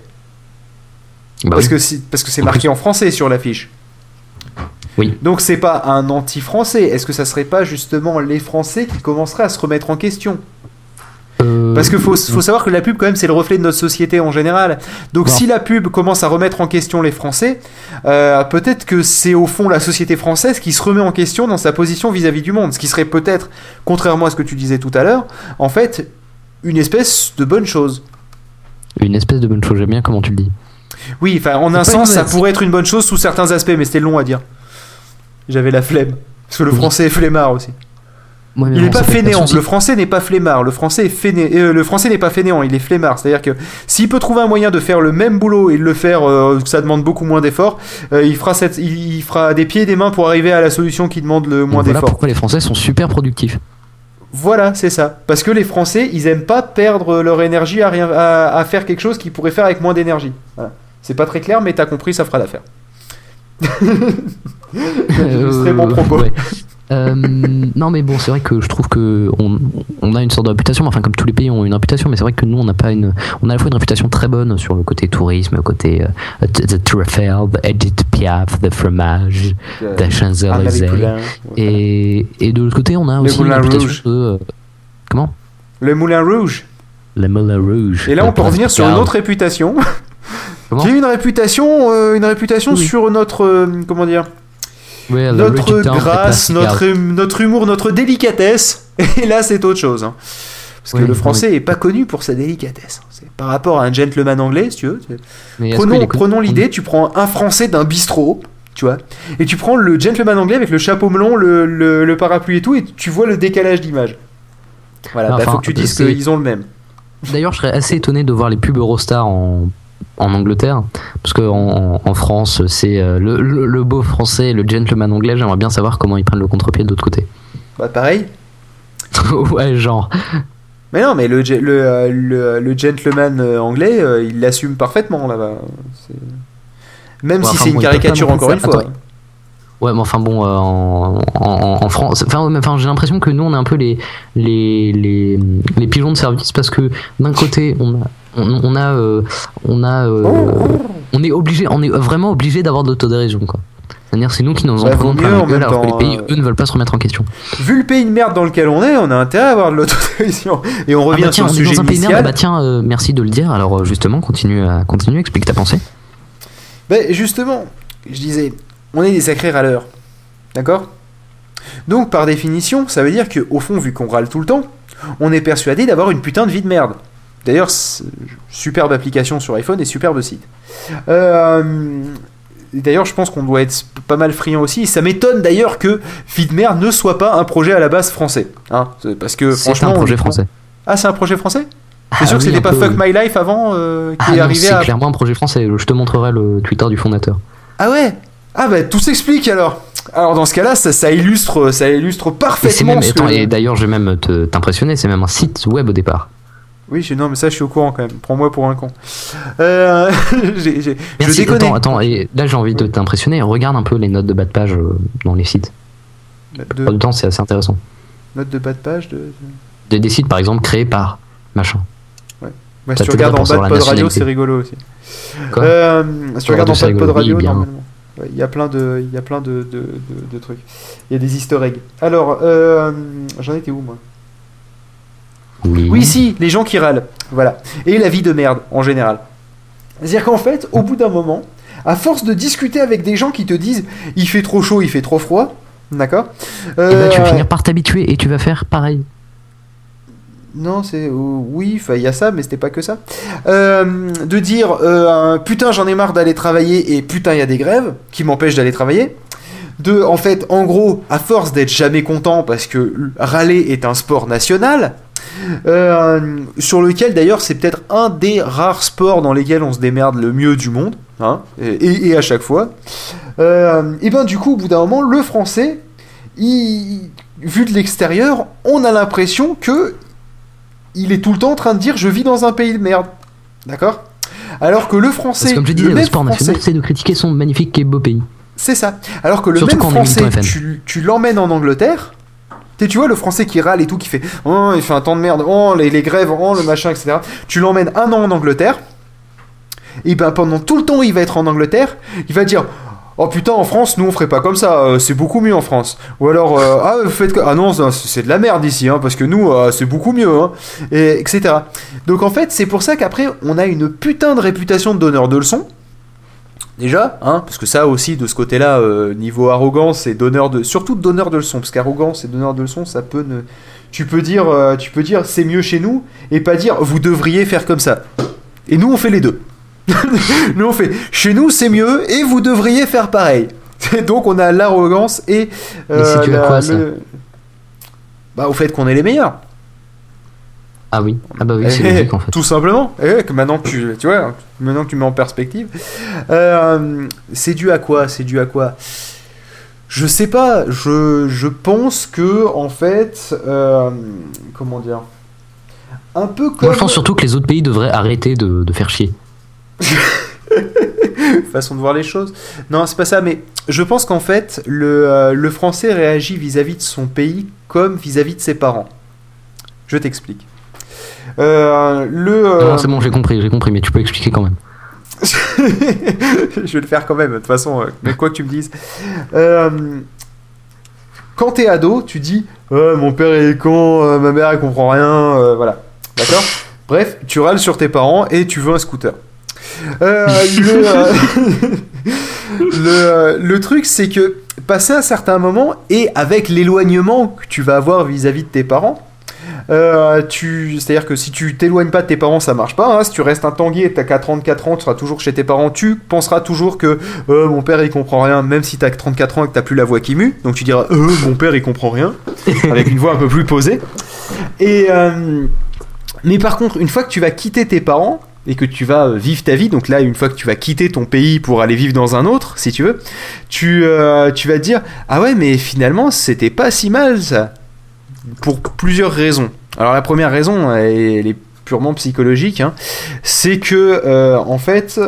S1: Bah
S2: parce,
S1: oui.
S2: que si- parce que c'est marqué en français sur l'affiche.
S1: Oui.
S2: Donc c'est pas un anti-français. Est-ce que ça serait pas justement les Français qui commenceraient à se remettre en question?
S1: Euh,
S2: Parce qu'il faut, faut savoir que la pub, quand même, c'est le reflet de notre société en général. Donc
S1: Bon.
S2: si la pub commence à remettre en question les Français, euh, peut-être que c'est au fond la société française qui se remet en question dans sa position vis-à-vis du monde. Ce qui serait peut-être, contrairement à ce que tu disais tout à l'heure, en fait, une espèce de bonne chose.
S1: Une espèce de bonne chose, j'aime bien comment tu le dis.
S2: Oui, enfin, en un sens, ça pourrait être une bonne chose sous certains aspects, mais c'était long à dire. J'avais la flemme. Parce que le français est flemmard aussi.
S1: Ouais,
S2: Il
S1: bon,
S2: n'est pas fainéant. Le français n'est pas flemmard. Le français est fainé- euh, le français n'est pas fainéant. Il est flemmard. C'est-à-dire que s'il peut trouver un moyen de faire le même boulot et de le faire, euh, ça demande beaucoup moins d'efforts. euh, il fera cette, il, fera des pieds et des mains pour arriver à la solution qui demande le moins
S1: Donc voilà
S2: d'efforts.
S1: pourquoi les Français sont super productifs.
S2: Voilà, c'est ça. Parce que les Français, ils aiment pas perdre leur énergie à, rien, à, à faire quelque chose qu'ils pourraient faire avec moins d'énergie. Voilà. C'est pas très clair, mais t'as compris, ça fera l'affaire. Mon
S1: Euh,
S2: propos.
S1: ouais. Euh, non mais bon c'est vrai que je trouve que on, on a une sorte de réputation enfin comme tous les pays ont une réputation mais c'est vrai que nous on n'a pas une on a à la fois une réputation très bonne sur le côté tourisme le côté euh, the Tour Eiffel the Edith Piaf the fromage the
S2: Ah,
S1: Champs-Élysées et, et de l'autre côté on a
S2: Le
S1: aussi une
S2: Moulin
S1: réputation
S2: Rouge.
S1: de euh, comment?
S2: Le Moulin Rouge.
S1: le Moulin Rouge
S2: Et là, on peut revenir sur une autre réputation. Qui a une réputation, euh, une réputation
S1: Oui.
S2: sur notre, euh, comment dire, Notre grâce, notre, hum- notre humour, notre délicatesse. Et là, c'est autre chose. hein. Parce que le français est pas connu pour sa délicatesse. C'est par rapport à un gentleman anglais, si tu veux.
S1: Mais
S2: Prenons, l'idée, tu prends un français d'un bistrot, tu vois, et tu prends le gentleman anglais avec le chapeau melon, le, le- le parapluie et tout, et tu vois le décalage d'image. Voilà, bah,
S1: Enfin,
S2: faut que tu dises qu'ils ont le même.
S1: D'ailleurs, je serais assez étonné de voir les pubs Eurostar en, en Angleterre, parce que en, en France, c'est euh, le, le, le beau français, le gentleman anglais. J'aimerais bien savoir comment ils prennent le contre-pied de l'autre côté.
S2: Bah pareil.
S1: ouais, genre.
S2: Mais non, mais le, le, euh, le, le gentleman euh, anglais, il l'assume parfaitement là-bas. Même
S1: Ouais,
S2: si
S1: enfin
S2: c'est une caricature encore une fois.
S1: Attends, Ouais, mais enfin bon, euh, en, en, en France, enfin, j'ai l'impression que nous, on est un peu les les, les, les pigeons de service parce que d'un côté, on a on, on a euh, on a euh, on est obligé, on est vraiment obligé d'avoir de l'autodérision quoi. C'est-à-dire c'est nous qui nous en
S2: Bah,
S1: prenons plein la gueule alors que les pays eux ne veulent pas se remettre en question.
S2: Vu le pays de merde dans lequel on est, on a intérêt à avoir de l'autodérision. Et on
S1: Ah
S2: revient
S1: bah tiens,
S2: sur le
S1: est
S2: sujet
S1: dans un pays de merde.
S2: initial.
S1: Bah tiens, merci de le dire. Alors justement, continue, à, continue, explique ta pensée.
S2: Ben, justement, je disais, on est des sacrés râleurs. D'accord? Donc, par définition, ça veut dire que au fond, vu qu'on râle tout le temps, on est persuadé d'avoir une putain de vie de merde. D'ailleurs, superbe application sur iPhone et superbe site. Euh, D'ailleurs, je pense qu'on doit être pas mal friand aussi. Et ça m'étonne d'ailleurs que Vie de merde ne soit pas un projet à la base français. Hein C'est- Parce que
S1: C'est
S2: franchement.
S1: un projet français.
S2: Ah, c'est un projet français? C'est
S1: Ah
S2: sûr que c'était pas
S1: peu,
S2: Fuck. My Life avant euh, qui
S1: Ah
S2: est
S1: non,
S2: arrivé
S1: c'est
S2: à.
S1: clairement un projet français. Je te montrerai le Twitter du fondateur.
S2: Ah ouais? Ah bah tout s'explique alors Alors dans ce cas-là, ça, ça illustre, ça illustre parfaitement
S1: même,
S2: ce que-
S1: attends, et d'ailleurs, je vais même t'impressionner. C'est même un site web au départ.
S2: Oui, je, non mais ça je suis au courant quand même. Prends-moi pour un con. Euh, j'ai- je
S1: Merci.
S2: déconne.
S1: Attends, attends. Et là, j'ai envie de t'impressionner. Regarde un peu les notes de bas de page euh, dans les sites.
S2: De,
S1: En même temps, c'est assez intéressant.
S2: note de bas de page de...
S1: Des, des sites, par exemple, créés par machin.
S2: Ouais, si tu regardes en bas de pod radio, c'est rigolo aussi.
S1: Quoi
S2: Euh, si tu regardes en bas de pod radio, normalement. Il y a plein de, il y a plein de, de, de- de trucs. Il y a des easter eggs. Alors, euh, j'en étais où moi?
S1: Oui.
S2: Oui, si, les gens qui râlent. Voilà. Et la vie de merde, en général. C'est-à-dire qu'en fait, au bout d'un moment, à force de discuter avec des gens qui te disent il fait trop chaud, il fait trop froid, d'accord
S1: Et bah, tu vas
S2: Euh,
S1: finir par t'habituer et tu vas faire pareil.
S2: Non, c'est. oui, il y a ça, mais c'était pas que ça. Euh, de dire euh, putain, j'en ai marre d'aller travailler et putain, il y a des grèves qui m'empêchent d'aller travailler. De, en fait, en gros, à force d'être jamais content parce que râler est un sport national, euh, sur lequel d'ailleurs c'est peut-être un des rares sports dans lesquels on se démerde le mieux du monde, hein, et, à chaque fois. Et ben du coup, au bout d'un moment, le français, vu de l'extérieur, on a l'impression que il est tout le temps en train de dire je vis dans un pays de merde. D'accord? Alors que le
S1: Parce
S2: français.
S1: que comme je disais, le sport
S2: français-
S1: national, c'est de critiquer son magnifique et beau pays.
S2: c'est ça. Alors que le
S1: Surtout
S2: même français, tu, tu l'emmènes en Angleterre. Tu sais, tu vois le français qui râle et tout, qui fait Oh, il fait un temps de merde, oh, les, les grèves, oh, le machin, etc. Tu l'emmènes un an en Angleterre. Et ben pendant tout le temps où il va être en Angleterre, il va dire Oh putain, en France, nous on ferait pas comme ça, euh, c'est beaucoup mieux en France. Ou alors, euh, ah, vous faites Ah non, c'est de la merde ici, hein, parce que nous, euh, c'est beaucoup mieux, hein, et, etc. Donc en fait, c'est pour ça qu'après, on a une putain de réputation de donneur de leçons. Déjà, hein, parce que ça aussi, de ce côté-là, niveau arrogance et donneur de. Surtout donneur de leçons, parce qu'arrogance et donneur de leçons, ça peut ne. Tu peux dire, tu peux dire c'est mieux chez nous, et pas dire vous devriez faire comme ça. Et nous, on fait les deux. nous, on fait chez nous, c'est mieux, et vous devriez faire pareil. Donc, on a l'arrogance et.
S1: Mais c'est dû à
S2: la-
S1: quoi, ça
S2: Bah, au fait qu'on est les meilleurs.
S1: Ah oui, ah bah oui, c'est
S2: Eh,
S1: logique en fait.
S2: Tout simplement. Eh, que maintenant que tu, tu vois, maintenant que tu mets en perspective, Euh, c'est dû à quoi C'est dû à quoi? Je sais pas. Je, je pense que en fait, euh, comment dire, un peu comme
S1: Moi je pense surtout que les autres pays devraient arrêter de, de faire chier.
S2: façon de voir les choses. Non, c'est pas ça. Mais je pense qu'en fait, le, euh, le français réagit vis-à-vis de son pays comme vis-à-vis de ses parents. Je t'explique. Euh, le, euh,
S1: Non, c'est bon, j'ai compris, j'ai compris, mais tu peux expliquer quand même.
S2: je vais le faire quand même, de toute façon, mais quoi que tu me dises. Quand t'es ado, tu dis mon père est con, ma mère elle comprend rien, voilà. D'accord? Bref, tu râles sur tes parents et tu veux un scooter. Euh, le, euh, le, euh, le truc, c'est que passer un certain moment et avec l'éloignement que tu vas avoir vis-à-vis de tes parents, euh, tu, c'est-à-dire que si tu t'éloignes pas de tes parents, ça marche pas. hein. Si tu restes un tanguy et t'as qu'à 34 ans, tu seras toujours chez tes parents, tu penseras toujours que euh, mon père il comprend rien, même si t'as que 34 ans et que t'as plus la voix qui mue. Donc tu diras euh, mon père il comprend rien, avec une voix un peu plus posée. Et mais par contre, une fois que tu vas quitter tes parents et que tu vas euh, vivre ta vie, donc là, une fois que tu vas quitter ton pays pour aller vivre dans un autre, si tu veux, tu, euh, tu vas te dire ah ouais, mais finalement c'était pas si mal ça, pour plusieurs raisons. Alors la première raison, elle, elle est purement psychologique, hein, c'est que euh, en fait,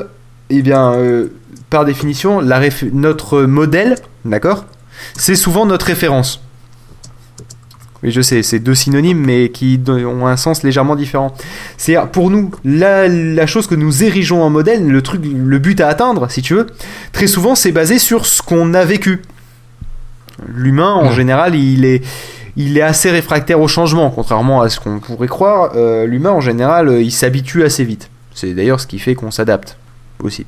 S2: eh bien, euh, par définition, notre modèle, d'accord, c'est souvent notre référence. Oui, je sais, c'est deux synonymes, mais qui ont un sens légèrement différent. C'est pour nous la, la chose que nous érigeons en modèle, le truc, le but à atteindre, si tu veux. Très souvent, c'est basé sur ce qu'on a vécu. L'humain, en général, il est, il est assez réfractaire au changement, contrairement à ce qu'on pourrait croire. euh, L'humain, en général, euh, il s'habitue assez vite. C'est d'ailleurs ce qui fait qu'on s'adapte aussi.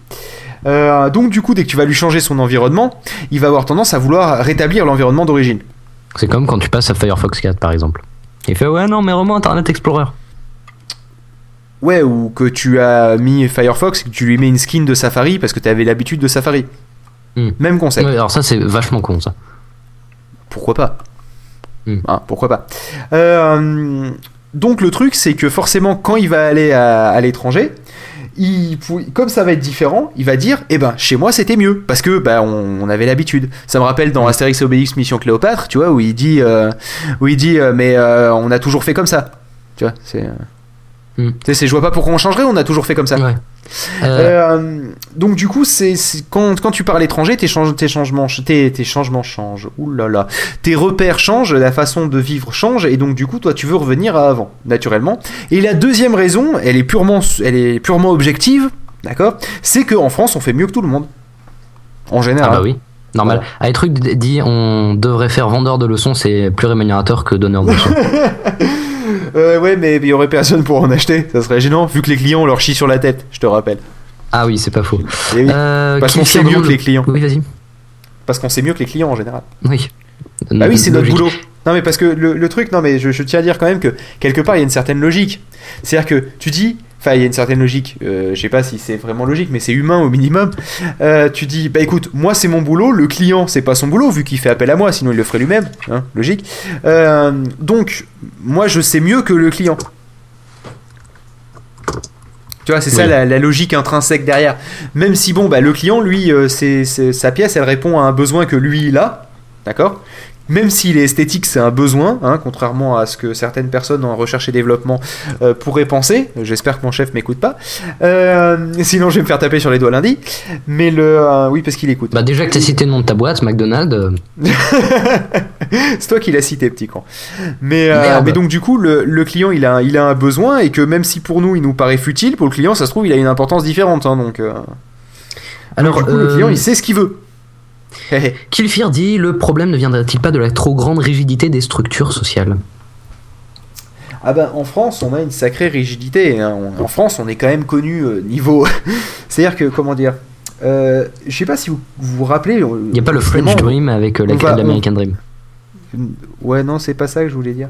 S2: Euh, donc, du coup, dès que tu vas lui changer son environnement, il va avoir tendance à vouloir rétablir l'environnement d'origine.
S1: C'est comme quand tu passes à Firefox 4 par exemple. Il fait ouais non mais vraiment Internet Explorer.
S2: Ouais, ou que tu as mis Firefox et que tu lui mets une skin de Safari parce que tu avais l'habitude de Safari.
S1: Hmm.
S2: Même concept.
S1: Ouais, alors ça c'est vachement con ça.
S2: Pourquoi pas?
S1: Hmm.
S2: Hein, Pourquoi pas? Euh, Donc le truc, c'est que forcément, quand il va aller à, à l'étranger, comme ça va être différent, il va dire Eh ben, chez moi c'était mieux parce que on, on avait l'habitude. Ça me rappelle dans Astérix et Obélix Mission Cléopâtre, tu vois, où il dit, euh, où il dit euh, Mais euh, on a toujours fait comme ça. Tu vois, c'est. Tu sais, je vois pas pourquoi on changerait, on a toujours fait comme ça.
S1: Ouais. Euh,
S2: Euh, donc du coup, c'est c'est- quand, quand tu pars à l'étranger, tes, change- tes changements, tes, tes changements changent. Ouh là là, tes repères changent, la façon de vivre change, et donc du coup, toi, tu veux revenir à avant, naturellement. Et la deuxième raison, elle est purement, elle est purement objective, d'accord C'est que en France, on fait mieux que tout le monde, en
S1: Ah
S2: général.
S1: bah oui, normal. Ah, les trucs dit on devrait faire vendeur de leçons, c'est plus rémunérateur que donneur de leçons.
S2: Euh, ouais, mais il y aurait personne pour en acheter, ça serait gênant, vu que les clients on leur chie sur la tête, je te rappelle.
S1: ah oui, c'est pas faux.
S2: Oui,
S1: Euh,
S2: Parce qu'on sait mieux que les clients.
S1: Oui, vas-y.
S2: parce qu'on sait mieux que les clients en général.
S1: Oui.
S2: Bah oui, c'est notre boulot. Non, mais parce que le, le truc, non, mais je, je tiens à dire quand même que quelque part, il y a une certaine logique. C'est-à-dire que tu dis, enfin, il y a une certaine logique, euh, je sais pas si c'est vraiment logique, mais c'est humain au minimum. Euh, tu dis, bah écoute, moi c'est mon boulot, le client c'est pas son boulot, vu qu'il fait appel à moi, sinon il le ferait lui-même, hein, logique. Euh, donc, moi je sais mieux que le client. Tu vois, c'est ça la, la logique intrinsèque derrière. Même si, bon, bah, le client, lui, euh, c'est- sa pièce, elle répond à un besoin que lui, il a. D'accord? Même s'il est esthétique, c'est un besoin, hein, contrairement à ce que certaines personnes en recherche et développement euh, pourraient penser. J'espère que mon chef m'écoute pas. Euh, sinon, je vais me faire taper sur les doigts lundi. Mais le. euh, oui, parce qu'il écoute.
S1: Bah déjà que t'as cité le nom de ta boîte, McDonald's.
S2: c'est toi qui l'as cité, petit con. Mais, donc, du coup, le, le client, il a, il a un besoin et que même si pour nous, il nous paraît futile, pour le client, ça se trouve, il a une importance différente. hein, donc,
S1: Alors,
S2: du coup, le client, il sait ce qu'il veut.
S1: Kilfir dit le problème ne viendrait-il pas de la trop grande rigidité des structures sociales?
S2: Ah ben en France on a une sacrée rigidité. hein. En France on est quand même connu euh, niveau. C'est-à-dire que comment dire. Euh, je sais pas si vous vous, vous rappelez.
S1: Il n'y a pas le French Dream avec euh, l'American Dream.
S2: Ouais non c'est pas ça que je voulais dire.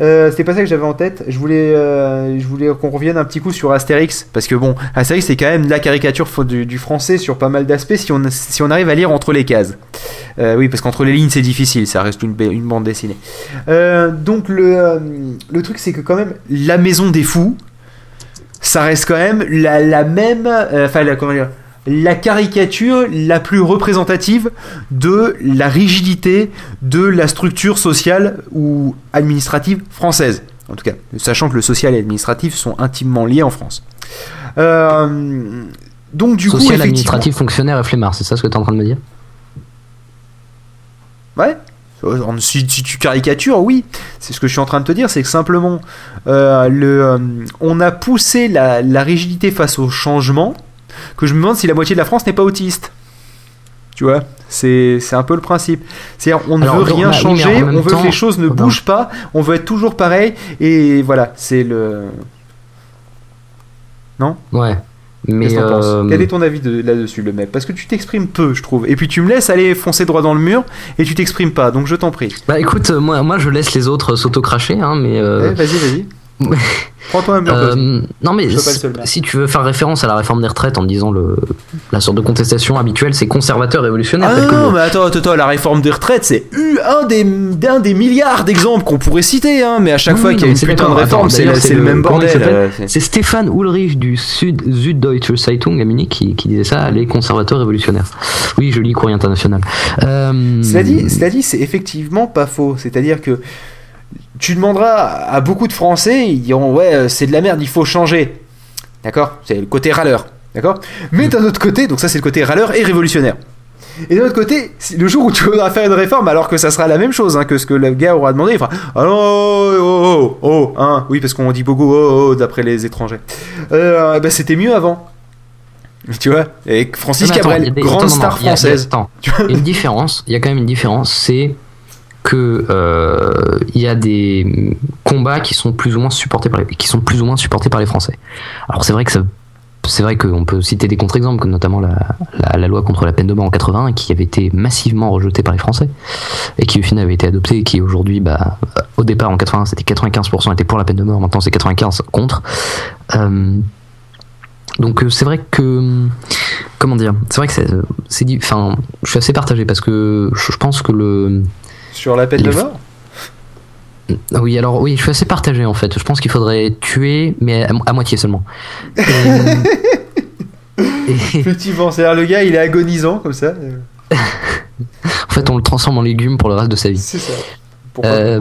S2: Euh, C'était pas ça que j'avais en tête. Je voulais, euh, voulais qu'on revienne un petit coup sur Astérix parce que bon Astérix c'est quand même la caricature du, du français sur pas mal d'aspects si on si on arrive à lire entre les cases. Euh, oui parce qu'entre les lignes c'est difficile. Ça reste une, une bande dessinée. Donc le, le truc c'est que quand même la maison des fous, ça reste quand même la, la même, enfin la, comment dire, la caricature la plus représentative de la rigidité de la structure sociale ou administrative française. En tout cas, sachant que le social et l'administratif sont intimement liés en France. Euh, donc du coup,
S1: Social, administratif, fonctionnaire et flemmard, c'est ça ce que tu es en train de me dire?
S2: Ouais. Euh, Si, si tu caricatures, oui. C'est ce que je suis en train de te dire, c'est que simplement, euh, le, euh, on a poussé la, la rigidité face au changement, que je me demande si la moitié de la France n'est pas autiste. Tu vois, c'est c'est un peu le principe. C'est-à-dire, on ne veut rien changer, on veut que les choses ne bougent pas, on veut être toujours pareil, et voilà, c'est le.
S1: Ouais. Mais
S2: penses?
S1: euh,
S2: Quel est ton avis de- là-dessus, le mec? Parce que tu t'exprimes peu, je trouve. Et puis tu me laisses aller foncer droit dans le mur, et tu t'exprimes pas, donc je t'en prie.
S1: bah écoute, euh, moi, moi je laisse les autres s'auto-cracher, hein, mais. euh,
S2: Ouais, vas-y, vas-y. Prends-toi un
S1: Euh, non mais si- tu veux faire référence à la réforme des retraites en disant le la sorte de contestation habituelle, c'est conservateur révolutionnaire.
S2: Ah
S1: que
S2: non,
S1: le-
S2: mais attends, attends, attends, la réforme des retraites, c'est un des, un des milliards d'exemples qu'on pourrait citer, hein, mais à chaque
S1: Oui,
S2: fois
S1: oui,
S2: qu'il y a une putain de réforme, c'est le, même bordel. euh, c'est-
S1: Stéphane Ulrich du Sud Süddeutsche Zeitung à Munich qui, qui disait ça, les conservateurs révolutionnaires. Oui, je lis Courrier International. Euh,
S2: Cela dit, cela dit, c'est effectivement pas faux. C'est-à-dire que tu demanderas à beaucoup de Français, ils diront ouais, euh, c'est de la merde, il faut changer. D'accord? C'est le côté râleur. D'accord? Mais d'un autre côté, donc ça c'est le côté râleur et révolutionnaire. Et d'un autre côté, le jour où tu voudras faire une réforme, alors que ça sera la même chose hein, que ce que le gars aura demandé, il fera Ah oh, oh, oh, oh, hein, oui, parce qu'on dit beaucoup oh, oh, d'après les étrangers. Euh, bah, c'était mieux avant. Tu vois? Et Francis Cabrel, grande star française.
S1: il y a une différence. Il y a quand même une différence, c'est que euh, y a des combats qui sont plus ou moins supportés par les, qui sont plus ou moins supportés par les Français. Alors c'est vrai que c'est vrai qu'on peut citer des contre-exemples, comme notamment la, loi contre la peine de mort en 80, qui avait été massivement rejetée par les Français, et qui au final avait été adoptée, et qui aujourd'hui, bah, au départ en 80, c'était 95% étaient pour la peine de mort, maintenant c'est 95 contre. Euh, donc euh, c'est vrai que comment dire, c'est vrai que c'est, enfin, je suis assez partagé parce que je pense que le
S2: Sur la peine de mort
S1: ah Oui, alors oui, je suis assez partagé en fait. Je pense qu'il faudrait tuer, mais à, à moitié seulement. Et, et-
S2: Effectivement, c'est-à-dire le gars, il est agonisant comme ça.
S1: en fait, on le transforme en légume pour le reste de sa vie.
S2: C'est ça.
S1: Euh,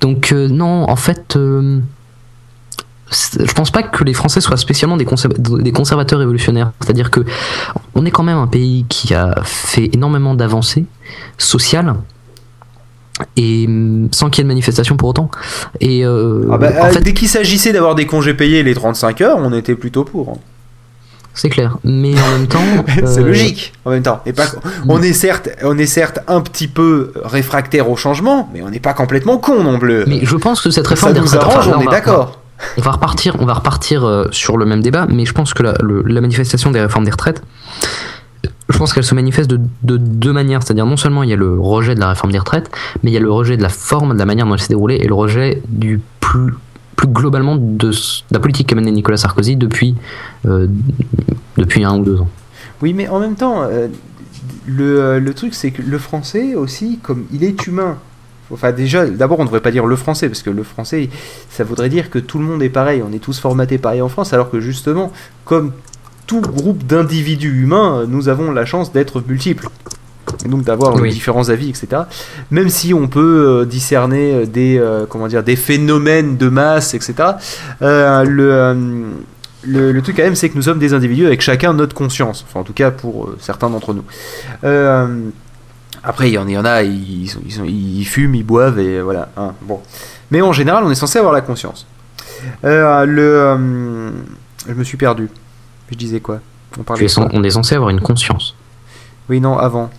S1: donc euh, non, en fait, euh, je pense pas que les Français soient spécialement des, des conservateurs révolutionnaires. C'est-à-dire que on est quand même un pays qui a fait énormément d'avancées sociales et mm, sans qu'il y ait de manifestation pour autant. Et euh,
S2: ah bah, dès qu'il s'agissait d'avoir des congés payés les 35 heures, on était plutôt pour. Hein.
S1: C'est clair, mais en même temps,
S2: c'est euh, logique. En même temps, et pas, on est certes, on est certes un petit peu réfractaire au changement, mais on n'est pas complètement con non plus.
S1: Mais je pense que cette réforme
S2: des retraites, on est d'accord.
S1: On va repartir, on va repartir euh, sur le même débat, mais je pense que la, manifestation des réformes des retraites, je pense qu'elle se manifeste de, deux manières. C'est-à-dire, non seulement il y a le rejet de la réforme des retraites, mais il y a le rejet de la forme, de la manière dont elle s'est déroulée, et le rejet du plus, globalement de, la politique qu'a menée Nicolas Sarkozy depuis, euh, depuis un ou deux ans.
S2: Oui, mais en même temps, euh, le, le, truc, c'est que le français aussi, comme il est humain, Enfin, déjà, d'abord, on ne devrait pas dire le français, parce que le français, ça voudrait dire que tout le monde est pareil, on est tous formatés pareil en France, alors que justement, comme tout groupe d'individus humains, nous avons la chance d'être multiples. Et donc d'avoir différents avis, etc. Même si on peut euh, discerner euh, des, euh, comment dire, des phénomènes de masse, etc. le, le, truc quand même, c'est que nous sommes des individus avec chacun notre conscience. Enfin, en tout cas pour certains d'entre nous. Après, il y en, y en a, ils, ils, ils, fument, ils boivent, et voilà. Hein, bon. Mais en général, on est censé avoir la conscience. le, je me suis perdu. Je disais quoi?
S1: On, parlait on est censé avoir une conscience.
S2: Oui, non, avant.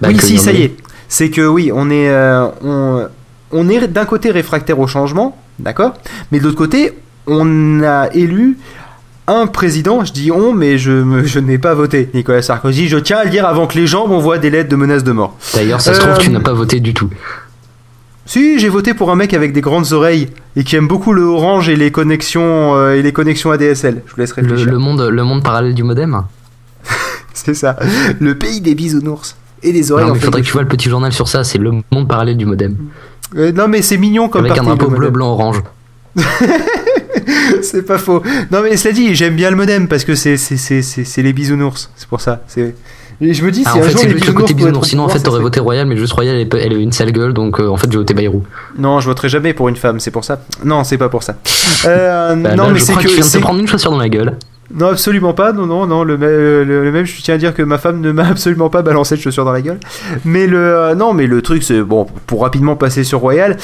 S2: Bah, oui, si, ça y est. C'est que oui, on est, euh, on, est d'un côté réfractaire au changement, d'accord Mais de l'autre côté, on a élu un président, je dis on, mais je, je n'ai pas voté, Nicolas Sarkozy. Je tiens à le dire avant que les gens m'envoient des lettres de menaces de mort.
S1: D'ailleurs, ça se trouve, tu euh, n'as pas voté du tout.
S2: Si, j'ai voté pour un mec avec des grandes oreilles et qui aime beaucoup le orange et les connexions euh, et les connexions ADSL. Je vous laisse réfléchir.
S1: Le, monde, le monde parallèle du modem.
S2: c'est ça. Le pays des bisounours et des oreilles.
S1: Non, il faudrait que tu vois le petit journal sur ça. C'est le monde parallèle du modem.
S2: Euh, non, mais c'est mignon comme
S1: Avec un drapeau bleu, blanc, orange.
S2: c'est pas faux. Non, mais cela dit, j'aime bien le modem parce que c'est c'est les bisounours. C'est pour ça. C'est et je me dis,
S1: ah, en fait, c'est juste le côté bisounours. Sinon, en fait, t'aurais voté Royal, mais juste Royal, elle, elle a une sale gueule, donc euh, en fait, j'ai voté Bayrou.
S2: Non, je voterai jamais pour une femme, c'est pour ça. Non, c'est pas pour ça. Euh,
S1: bah, non, mais c'est que. Tu viens de te prendre une chaussure dans la gueule.
S2: Non, absolument pas. Non, non, non. Le, le, même, je tiens à dire que ma femme ne m'a absolument pas balancé de chaussures dans la gueule. Mais le, euh, truc, c'est bon. Pour rapidement passer sur Royal,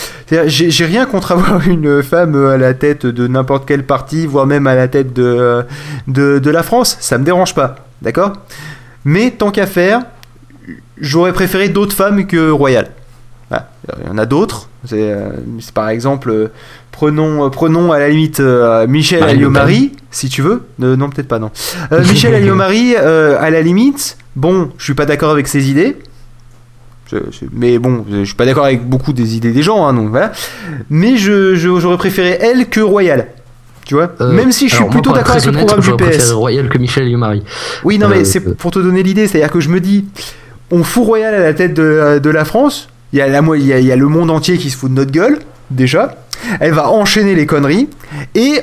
S2: j'ai rien contre avoir une femme à la tête de n'importe quel parti, voire même à la tête de, de, de la France. Ça me dérange pas, d'accord? Mais tant qu'à faire, j'aurais préféré d'autres femmes que Royal. Il y en a d'autres. C'est, euh, par exemple, euh, prenons, euh, prenons à la limite Michel Alliot-Marie, si tu veux. non, peut-être pas, non. Michel Alliot-Marie, à la limite, bon, je suis pas d'accord avec ses idées. mais bon, je suis pas d'accord avec beaucoup des idées des gens, hein, donc voilà. Mais je, j'aurais préféré elle que Royal. Tu vois euh, Même si je suis plutôt d'accord avec le programme du PS.
S1: Royal que Michel.
S2: Oui, non, mais euh, c'est pour te donner l'idée. C'est-à-dire que je me dis, on fout Royal à la tête de, de la France. Il y, a la, il, y a, il y a le monde entier qui se fout de notre gueule, déjà. Elle va enchaîner les conneries. Et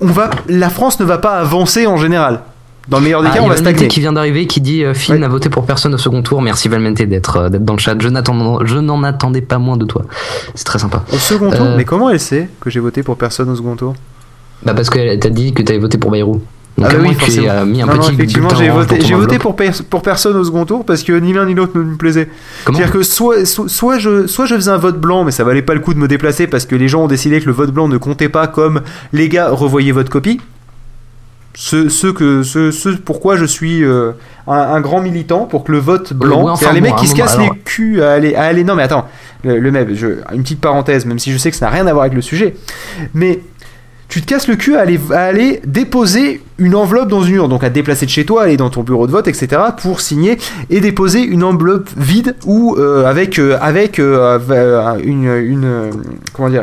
S2: on va, la France ne va pas avancer en général. Dans le meilleur des ah, cas, on va stagner.
S1: qui vient d'arriver qui dit Phil n'a voté pour personne au second tour. Merci Valmente d'être d'être dans le chat. Je n'en attendais pas moins de toi. C'est très sympa.
S2: Au second tour Mais comment elle sait que j'ai voté pour personne au second tour?
S1: Bah parce qu'elle t'a dit que t'avais voté pour Bayrou. Donc ah oui, tu as mis un petit
S2: effectivement, j'ai voté, j'ai voté pour, pour personne au second tour parce que ni l'un ni l'autre ne me plaisait. C'est-à-dire que soit, soit, je, soit je faisais un vote blanc, mais ça valait pas le coup de me déplacer parce que les gens ont décidé que le vote blanc ne comptait pas comme les gars, revoyez votre copie. Ce, ce, que, ce, ce pourquoi je suis euh, un, grand militant pour que le vote blanc, c'est les mecs qui se cassent les culs à aller, à aller. Non, mais attends, le, le même, je, une petite parenthèse, même si je sais que ça n'a rien à voir avec le sujet, mais tu te casses le cul à aller, déposer une enveloppe dans une urne, donc à déplacer de chez toi, aller dans ton bureau de vote, etc., pour signer et déposer une enveloppe vide ou euh, avec, euh, euh,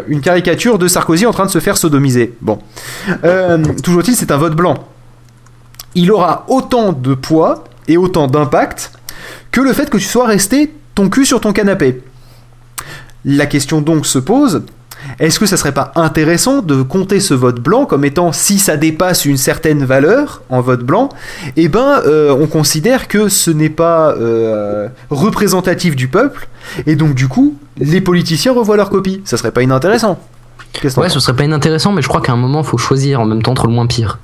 S2: une caricature de Sarkozy en train de se faire sodomiser. Bon. toujours est-il, c'est un vote blanc. Il aura autant de poids et autant d'impact que le fait que tu sois resté ton cul sur ton canapé. La question donc se pose, est-ce que ça serait pas intéressant de compter ce vote blanc comme étant si ça dépasse une certaine valeur en vote blanc, eh ben euh, on considère que ce n'est pas euh, représentatif du peuple et donc du coup les politiciens revoient leur copie. Ça serait pas inintéressant.
S1: Ouais, ce serait pas inintéressant, mais je crois qu'à un moment, faut choisir en même temps entre le moins pire.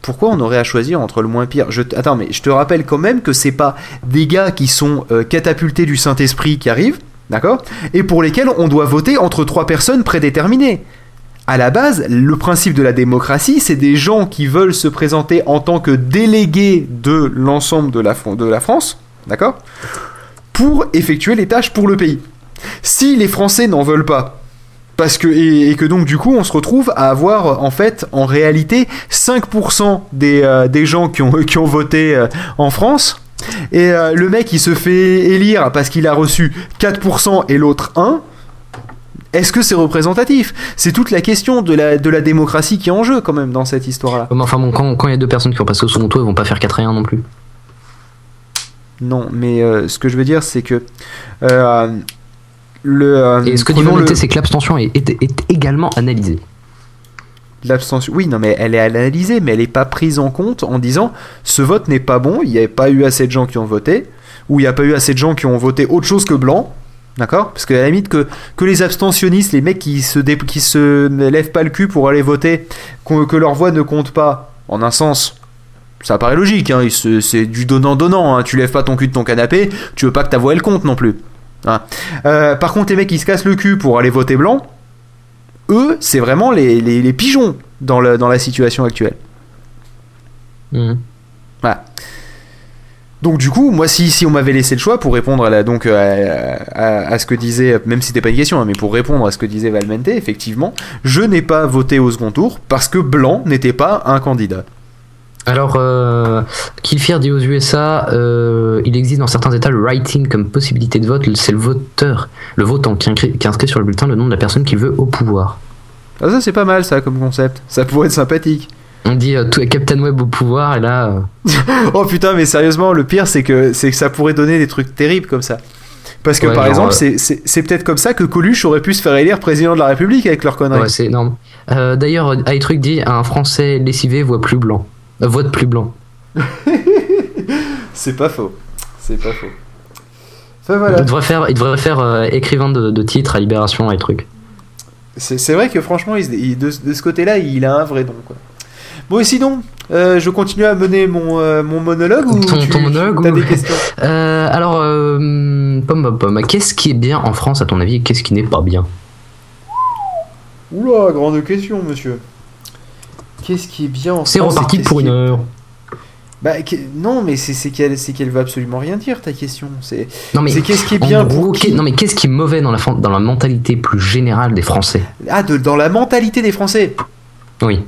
S2: Pourquoi on aurait à choisir entre le moins pire? Je Attends, mais je te rappelle quand même que c'est pas des gars qui sont euh, catapultés du Saint-Esprit qui arrivent, d'accord? Et pour lesquels on doit voter entre trois personnes prédéterminées. À la base, le principe de la démocratie, c'est des gens qui veulent se présenter en tant que délégués de l'ensemble de la, France, d'accord? Pour effectuer les tâches pour le pays. Si les Français n'en veulent pas, parce que, et, que donc du coup on se retrouve à avoir en fait en réalité 5% des, euh, des gens qui ont, qui ont voté euh, en France et euh, le mec il se fait élire parce qu'il a reçu 4% et l'autre 1 est-ce que c'est représentatif? C'est toute la question de la, de la démocratie qui est en jeu quand même dans cette histoire-là.
S1: Enfin bon, quand quand il y a deux personnes qui ont passé au second tour, ils vont pas faire 4 et 1 non plus.
S2: Non, mais euh, ce que je veux dire c'est que euh, le...
S1: Et ce que dit
S2: le-
S1: c'est que l'abstention est, est- est également analysée.
S2: L'abstention, oui, non, mais elle est analysée, mais elle n'est pas prise en compte en disant ce vote n'est pas bon, il n'y avait pas eu assez de gens qui ont voté, ou il n'y a pas eu assez de gens qui ont voté autre chose que blanc, d'accord? Parce qu'à la limite, que, que les abstentionnistes, les mecs qui se, qui se lèvent pas le cul pour aller voter, que leur voix ne compte pas, en un sens. Ça paraît logique, hein, c'est du donnant-donnant. Hein. Tu lèves pas ton cul de ton canapé, tu veux pas que ta voix elle compte non plus. Hein. Euh, par contre, les mecs qui se cassent le cul pour aller voter blanc, eux, c'est vraiment les, les- les pigeons dans, le- dans la situation actuelle.
S1: Mhm.
S2: Donc du coup, moi, si, si on m'avait laissé le choix pour répondre à, la, donc, à, à- à ce que disait, même si c'était pas une question, hein, mais pour répondre à ce que disait Valmente, effectivement, je n'ai pas voté au second tour parce que blanc n'était pas un candidat.
S1: Alors, euh, dit aux USA, euh, il existe dans certains États le writing comme possibilité de vote. C'est le voteur, le votant qui inscrit, qui inscrit sur le bulletin le nom de la personne qu'il veut au pouvoir.
S2: Ah, ça, c'est pas mal, ça, comme concept. Ça pourrait être sympathique.
S1: On dit euh, tout- Captain Web au pouvoir, et là, euh,
S2: Oh putain, mais sérieusement, le pire, c'est que, c'est que ça pourrait donner des trucs terribles comme ça. Parce que
S1: Ouais,
S2: par
S1: genre,
S2: exemple,
S1: euh,
S2: c'est- peut-être comme ça que Coluche aurait pu se faire élire président de la République avec leur connerie.
S1: ouais, c'est énorme. Euh, D'ailleurs, iTruc dit un Français lessivé voit plus blanc, vote plus blanc.
S2: C'est pas faux. C'est pas faux. Enfin voilà.
S1: Il devrait faire, il devrait faire euh, écrivain de, de titre à Libération, iTruc.
S2: C'est c'est vrai que franchement, il de, de ce côté-là, il a un vrai don. Quoi. Bon, et sinon, euh, je continue à mener mon, euh, mon monologue ou
S1: Ton-
S2: tu,
S1: ton monologue
S2: as
S1: ou-
S2: des questions
S1: alors, pom pom pom, qu'est-ce qui est bien en France à ton avis et qu'est-ce qui n'est pas bien?
S2: Oula, grande question, monsieur. Qu'est-ce qui est bien en
S1: C'est reparti pour une heure.
S2: Bah, que- non, mais c'est qu'elle qu'elle veut absolument rien dire, ta question. C'est
S1: Non mais
S2: c'est qu'est-ce qui est
S1: en
S2: bien
S1: gros,
S2: pour qui
S1: non mais qu'est-ce qui est mauvais dans la, fan- dans la mentalité plus générale des Français?
S2: Ah, de, dans la mentalité des Français?
S1: Oui.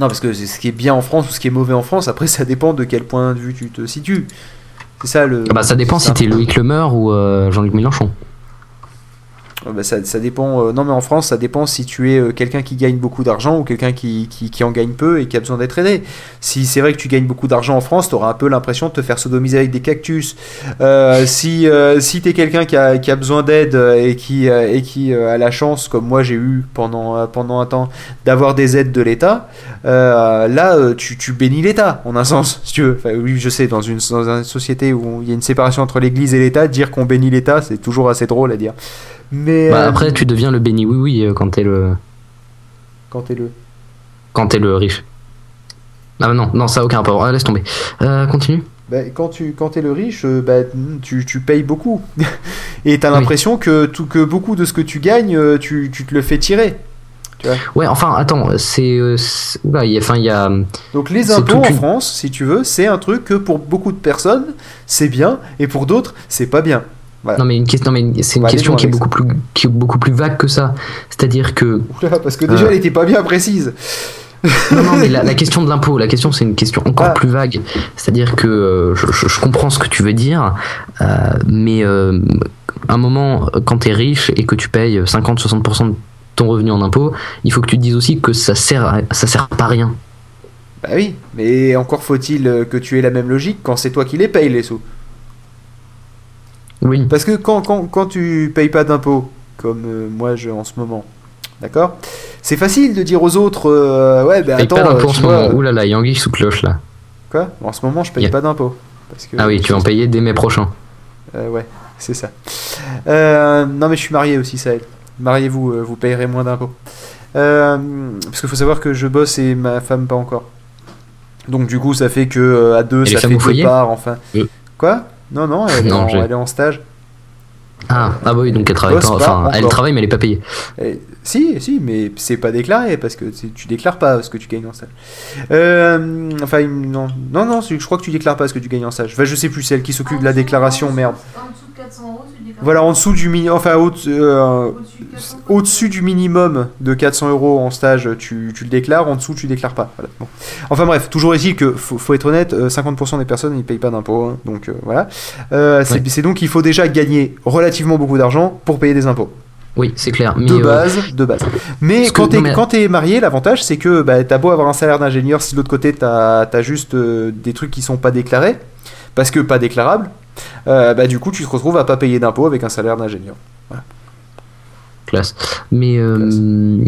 S2: Non, parce que ce qui est bien en France ou ce qui est mauvais en France, après, ça dépend de quel point de vue tu te situes. C'est ça le.
S1: Ah bah ça dépend si t'es Loïc Lemeur ou euh, Jean-Luc Mélenchon.
S2: Ah bah, ça, ça dépend. euh, non, mais en France, ça dépend si tu es euh, quelqu'un qui gagne beaucoup d'argent ou quelqu'un qui, qui, qui en gagne peu et qui a besoin d'être aidé. Si c'est vrai que tu gagnes beaucoup d'argent en France, tu auras un peu l'impression de te faire sodomiser avec des cactus. Euh, si si tu es quelqu'un qui a, qui a besoin d'aide et qui, et qui a la chance, comme moi j'ai eu pendant, pendant un temps, d'avoir des aides de l'État, là, tu, bénis l'État, en un sens, si tu veux. Oui, je sais, dans une, dans une société où il y a une séparation entre l'Église et l'État, dire qu'on bénit l'État, c'est toujours assez drôle à dire. Mais
S1: Bah
S2: euh,
S1: après tu deviens le béni oui oui euh, quand t'es le
S2: quand t'es le.
S1: quand t'es le riche. Ah bah non non ça a aucun rapport. Ah, laisse tomber. Euh, continue.
S2: Bah, quand tu quand es le riche, bah, tu, tu payes beaucoup. Et t'as
S1: Oui.
S2: l'impression que, tout, que beaucoup de ce que tu gagnes, tu, tu te le fais tirer.
S1: Ouais enfin attends c'est il y a enfin il y a
S2: Donc les impôts en
S1: une-
S2: France, si tu veux, c'est un truc que pour beaucoup de personnes, c'est bien, et pour d'autres, c'est pas bien.
S1: Non mais une question non, mais c'est une
S2: aller
S1: question qui est beaucoup plus qui est beaucoup plus vague que ça. C'est-à-dire que
S2: Oula, parce que déjà,
S1: Euh.
S2: elle était pas bien précise.
S1: Non, non, mais la, la question de l'impôt, la question c'est une question encore
S2: Ah.
S1: plus vague. C'est-à-dire que euh, je, je- je comprends ce que tu veux dire, euh, mais euh, un moment, quand tu es riche et que tu payes 50-60% de ton revenu en impôt, il faut que tu te dises aussi que ça sert, à- ça sert pas à rien.
S2: Bah oui, mais encore faut-il que tu aies la même logique quand c'est toi qui les payes, les sous.
S1: Oui.
S2: Parce que quand, quand, quand tu payes pas d'impôts, comme euh, moi je, en ce moment, d'accord C'est facile de dire aux autres, euh, ouais, bah
S1: Paye
S2: attends,
S1: pas d'impôt
S2: euh,
S1: en
S2: tu
S1: ce
S2: vois,
S1: moment. Ouh là là, il y a anguille sous cloche là.
S2: Quoi? En ce moment, je paye
S1: Yeah.
S2: pas d'impôts. Parce que-
S1: Ah oui, tu vas en payer dès mai prochain.
S2: Euh, ouais, c'est ça. Non, mais je suis marié aussi, ça aide. Mariez-vous, vous payerez moins d'impôts. Parce qu'il faut savoir que je bosse et ma femme pas encore. Donc du coup, ça fait que à deux,
S1: Et
S2: ça fait deux parts, enfin. Quoi? Non, non, elle, est
S1: Non,
S2: en,
S1: j'ai-
S2: elle est en stage.
S1: Ah, ah bah oui, donc elle travaille pas. Enfin, elle travaille, mais elle est pas payée.
S2: Eh, si, si, mais c'est pas déclaré parce que c'est- tu déclares pas ce que tu gagnes en stage. Euh, enfin, non, non, non, c'est- je crois que tu déclares pas ce que tu gagnes en stage. Enfin, je sais plus, celle qui s'occupe de la déclaration, merde.
S3: En dessous de 400 euros, tu déclares.
S2: Voilà, en dessous du mini, enfin au- euh,
S3: Au-dessus de 400,
S2: au-dessus du minimum de 400 euros en stage, tu, tu le déclares, en dessous tu déclares pas. Voilà, bon. Enfin bref, toujours est-il que faut, faut être honnête, euh, 50% des personnes ils payent pas d'impôts, hein, donc euh, voilà. Euh, c'est donc qu'il faut déjà gagner relativement beaucoup d'argent pour payer des impôts.
S1: Oui, c'est clair. Mais,
S2: de
S1: euh,
S2: base, de base. Mais
S1: parce
S2: quand t'es
S1: mais-
S2: quand t'es marié, l'avantage c'est que bah, t'as beau avoir un salaire d'ingénieur, si de l'autre côté t'as as juste euh, des trucs qui sont pas déclarés, parce que pas déclarables, euh, bah du coup tu te retrouves à pas payer d'impôts avec un salaire d'ingénieur.
S1: classe. Mais, euh,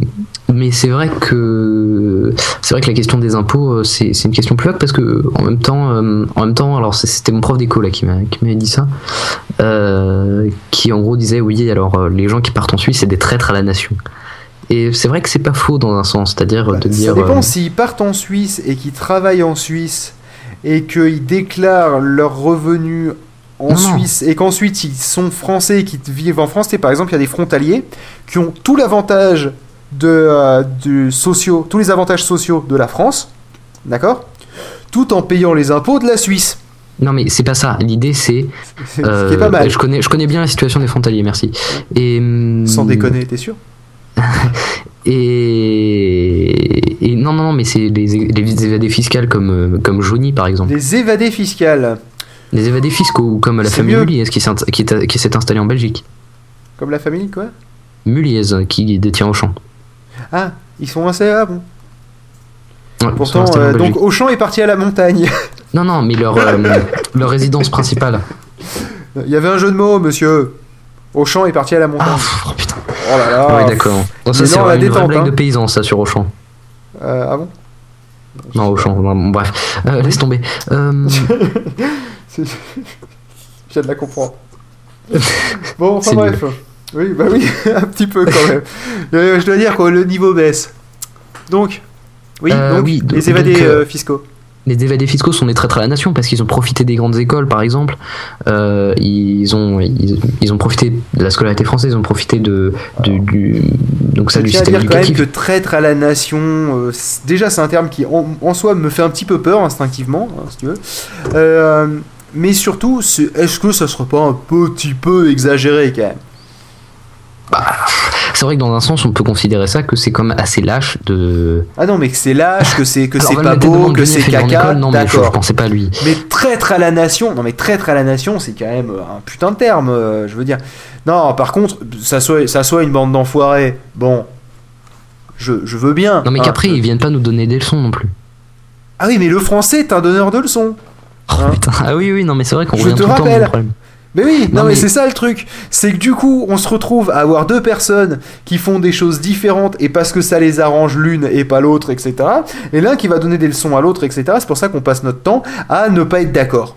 S1: mais c'est vrai que c'est vrai que la question des impôts, euh, c'est c'est une question plus vague parce que en même temps, en même temps, alors c'était mon prof d'éco là qui m'a qui m'avait dit ça, qui en gros disait oui, alors les gens qui partent en Suisse, c'est des traîtres à la nation. Et c'est vrai que c'est pas faux dans un sens, c'est-à-dire
S2: Bah,
S1: de
S2: ça
S1: dire.
S2: dépend
S1: euh,
S2: s'ils partent en Suisse et qu'ils travaillent en Suisse et qu'ils déclarent leurs revenus en
S1: Non, non.
S2: Suisse et qu'ensuite ils sont français et qui vivent en France. Par exemple, il y a des frontaliers qui ont tout l'avantage de, euh, sociaux, tous les avantages sociaux de la France, d'accord Tout en payant les impôts de la Suisse.
S1: Non mais c'est pas ça. L'idée c'est.
S2: Ce qui
S1: euh,
S2: est pas mal.
S1: Je connais, je connais bien la situation des frontaliers, merci. Et hum,
S2: Sans déconner, t'es sûr?
S1: Et, et non, non, non, mais c'est les, les évadés fiscales comme, euh, comme Johnny par exemple.
S2: Les évadés fiscales,
S1: Les évadés fiscaux, ou comme la famille
S2: mieux.
S1: Muliez qui s'est qui qui installée en Belgique.
S2: comme la famille, quoi?
S1: Muliez qui détient Auchan.
S2: Ah, ils sont assez... Ah bon.
S1: Ouais, sont
S2: Pourtant, euh, donc Auchan est parti à la montagne.
S1: Non, non, mais leur, euh, leur résidence principale.
S2: Il y avait un jeu de mots, monsieur. Auchan est parti à la montagne.
S1: Ah, oh, putain.
S2: Oh là là.
S1: ouais, d'accord. Ça, c'est une vraie
S2: détente,
S1: blague
S2: hein.
S1: de paysan, ça, sur Auchan.
S2: Euh, ah bon?
S1: Non, Auchan, bon, bref. Euh, laisse tomber. Euh,
S2: C'est- Je viens de la comprendre. bon, enfin bref. Oui, bah oui, un petit peu quand même. Euh, je dois dire que le niveau baisse. Donc, oui,
S1: Euh,
S2: donc,
S1: oui, do-
S2: les évadés
S1: donc,
S2: fiscaux.
S1: Les évadés fiscaux sont des traîtres à la nation parce qu'ils ont profité des grandes écoles, par exemple. Euh, ils, ont, ils, ils ont profité de la scolarité française, ils ont profité de, de- du, donc ça, du système
S2: dire quand même
S1: éducatif.
S2: que traître à la nation, euh, déjà c'est un terme qui en, en soi me fait un petit peu peur instinctivement, hein, si tu veux. Euh, mais surtout, est-ce que ça serait pas un petit peu exagéré quand même?
S1: C'est vrai que dans un sens, on peut considérer ça que c'est même assez lâche de.
S2: Ah non, mais que c'est lâche, que c'est que c'est pas beau, que c'est caca,
S1: Non, mais je, pensais pas à lui.
S2: Mais traître à la nation, non mais traître à la nation, c'est quand même euh, un putain de terme, euh, je veux dire. Non, par contre, ça soit, ça soit une bande d'enfoirés, bon, je, je veux bien.
S1: Non, mais
S2: hein.
S1: qu'après, ils viennent pas nous donner des leçons non plus.
S2: Ah oui, mais le français est un donneur de leçons.
S1: Oh,
S2: Hein
S1: putain. Ah oui, oui, non, mais c'est vrai qu'on revient tout le temps au même
S2: rappelle.
S1: problème.
S2: Mais oui, non,
S1: Non,
S2: mais,
S1: mais-
S2: c'est ça le truc. C'est que du coup, on se retrouve à avoir deux personnes qui font des choses différentes et parce que ça les arrange l'une et pas l'autre, etc. Et l'un qui va donner des leçons à l'autre, etc. C'est pour ça qu'on passe notre temps à ne pas être d'accord.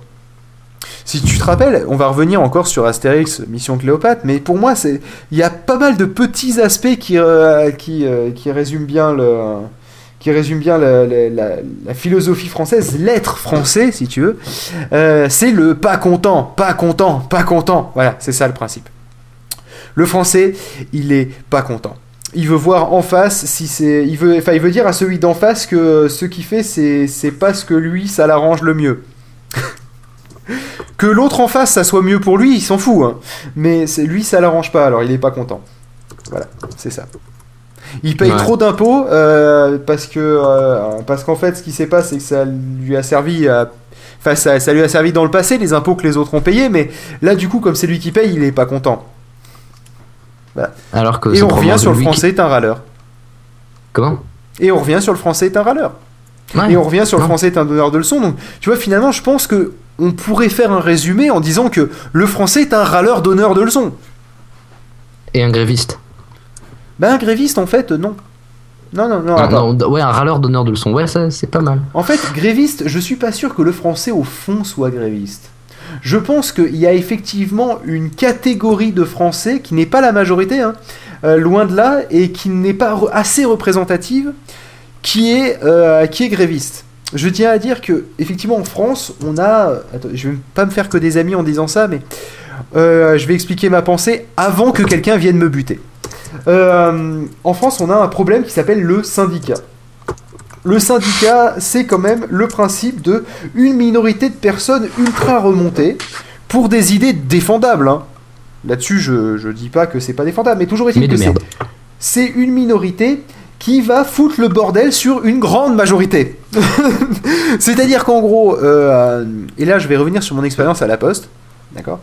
S2: Si tu te rappelles, on va revenir encore sur Astérix, Mission Cléopâtre, mais pour moi, c'est il y a pas mal de petits aspects qui, euh, qui, euh, qui résument bien le qui résume bien la, philosophie française, l'être français, si tu veux. Euh, c'est le pas content, pas content, pas content. Voilà, c'est ça le principe. Le français, il est pas content. Il veut voir en face si c'est, il veut, enfin, il veut dire à celui d'en face que ce qu'il fait, c'est, pas ce que lui, ça l'arrange le mieux. que l'autre en face, ça soit mieux pour lui, il s'en fout. hein. Mais lui, ça l'arrange pas, alors il est pas content. Voilà, c'est ça. Il paye
S1: Ouais.
S2: trop d'impôts euh, parce que euh, parce qu'en fait, ce qui s'est passé, c'est que ça lui a servi à Enfin, ça, ça lui a servi dans le passé, les impôts que les autres ont payés, mais là, du coup, comme c'est lui qui paye, il est pas content.
S1: Alors que
S2: Et on revient sur le
S1: qui-
S2: français est un râleur.
S1: Comment?
S2: Et on revient sur le français est un râleur.
S1: Ouais.
S2: Et on revient sur le
S1: Non.
S2: français est un donneur de leçons. Donc, tu vois, finalement, je pense que on pourrait faire un résumé en disant que le français est un râleur donneur de leçons.
S1: Et un gréviste.
S2: Ben, un gréviste, en fait, non. Non, non, non,
S1: Ah,
S2: attends.
S1: non, ouais, un râleur donneur de leçons. Ouais, ça, c'est pas mal.
S2: En fait, gréviste, je suis pas sûr que le français au fond soit gréviste. Je pense qu'il y a effectivement une catégorie de Français qui n'est pas la majorité, hein, euh, loin de là, et qui n'est pas re- assez représentative, qui est, euh, qui est gréviste. Je tiens à dire que, effectivement, en France, on a. Attends, je vais pas me faire que des amis en disant ça, mais euh, je vais expliquer ma pensée avant que quelqu'un vienne me buter. Euh, en France, on a un problème qui s'appelle le syndicat. Le syndicat, c'est quand même le principe de une minorité de personnes ultra remontées pour des idées défendables. hein. Là-dessus, je, je dis pas que c'est pas défendable, mais toujours est-il que c'est une minorité qui va foutre le bordel sur une grande majorité. C'est-à-dire qu'en gros, euh, et là je vais revenir sur mon expérience à la Poste, d'accord?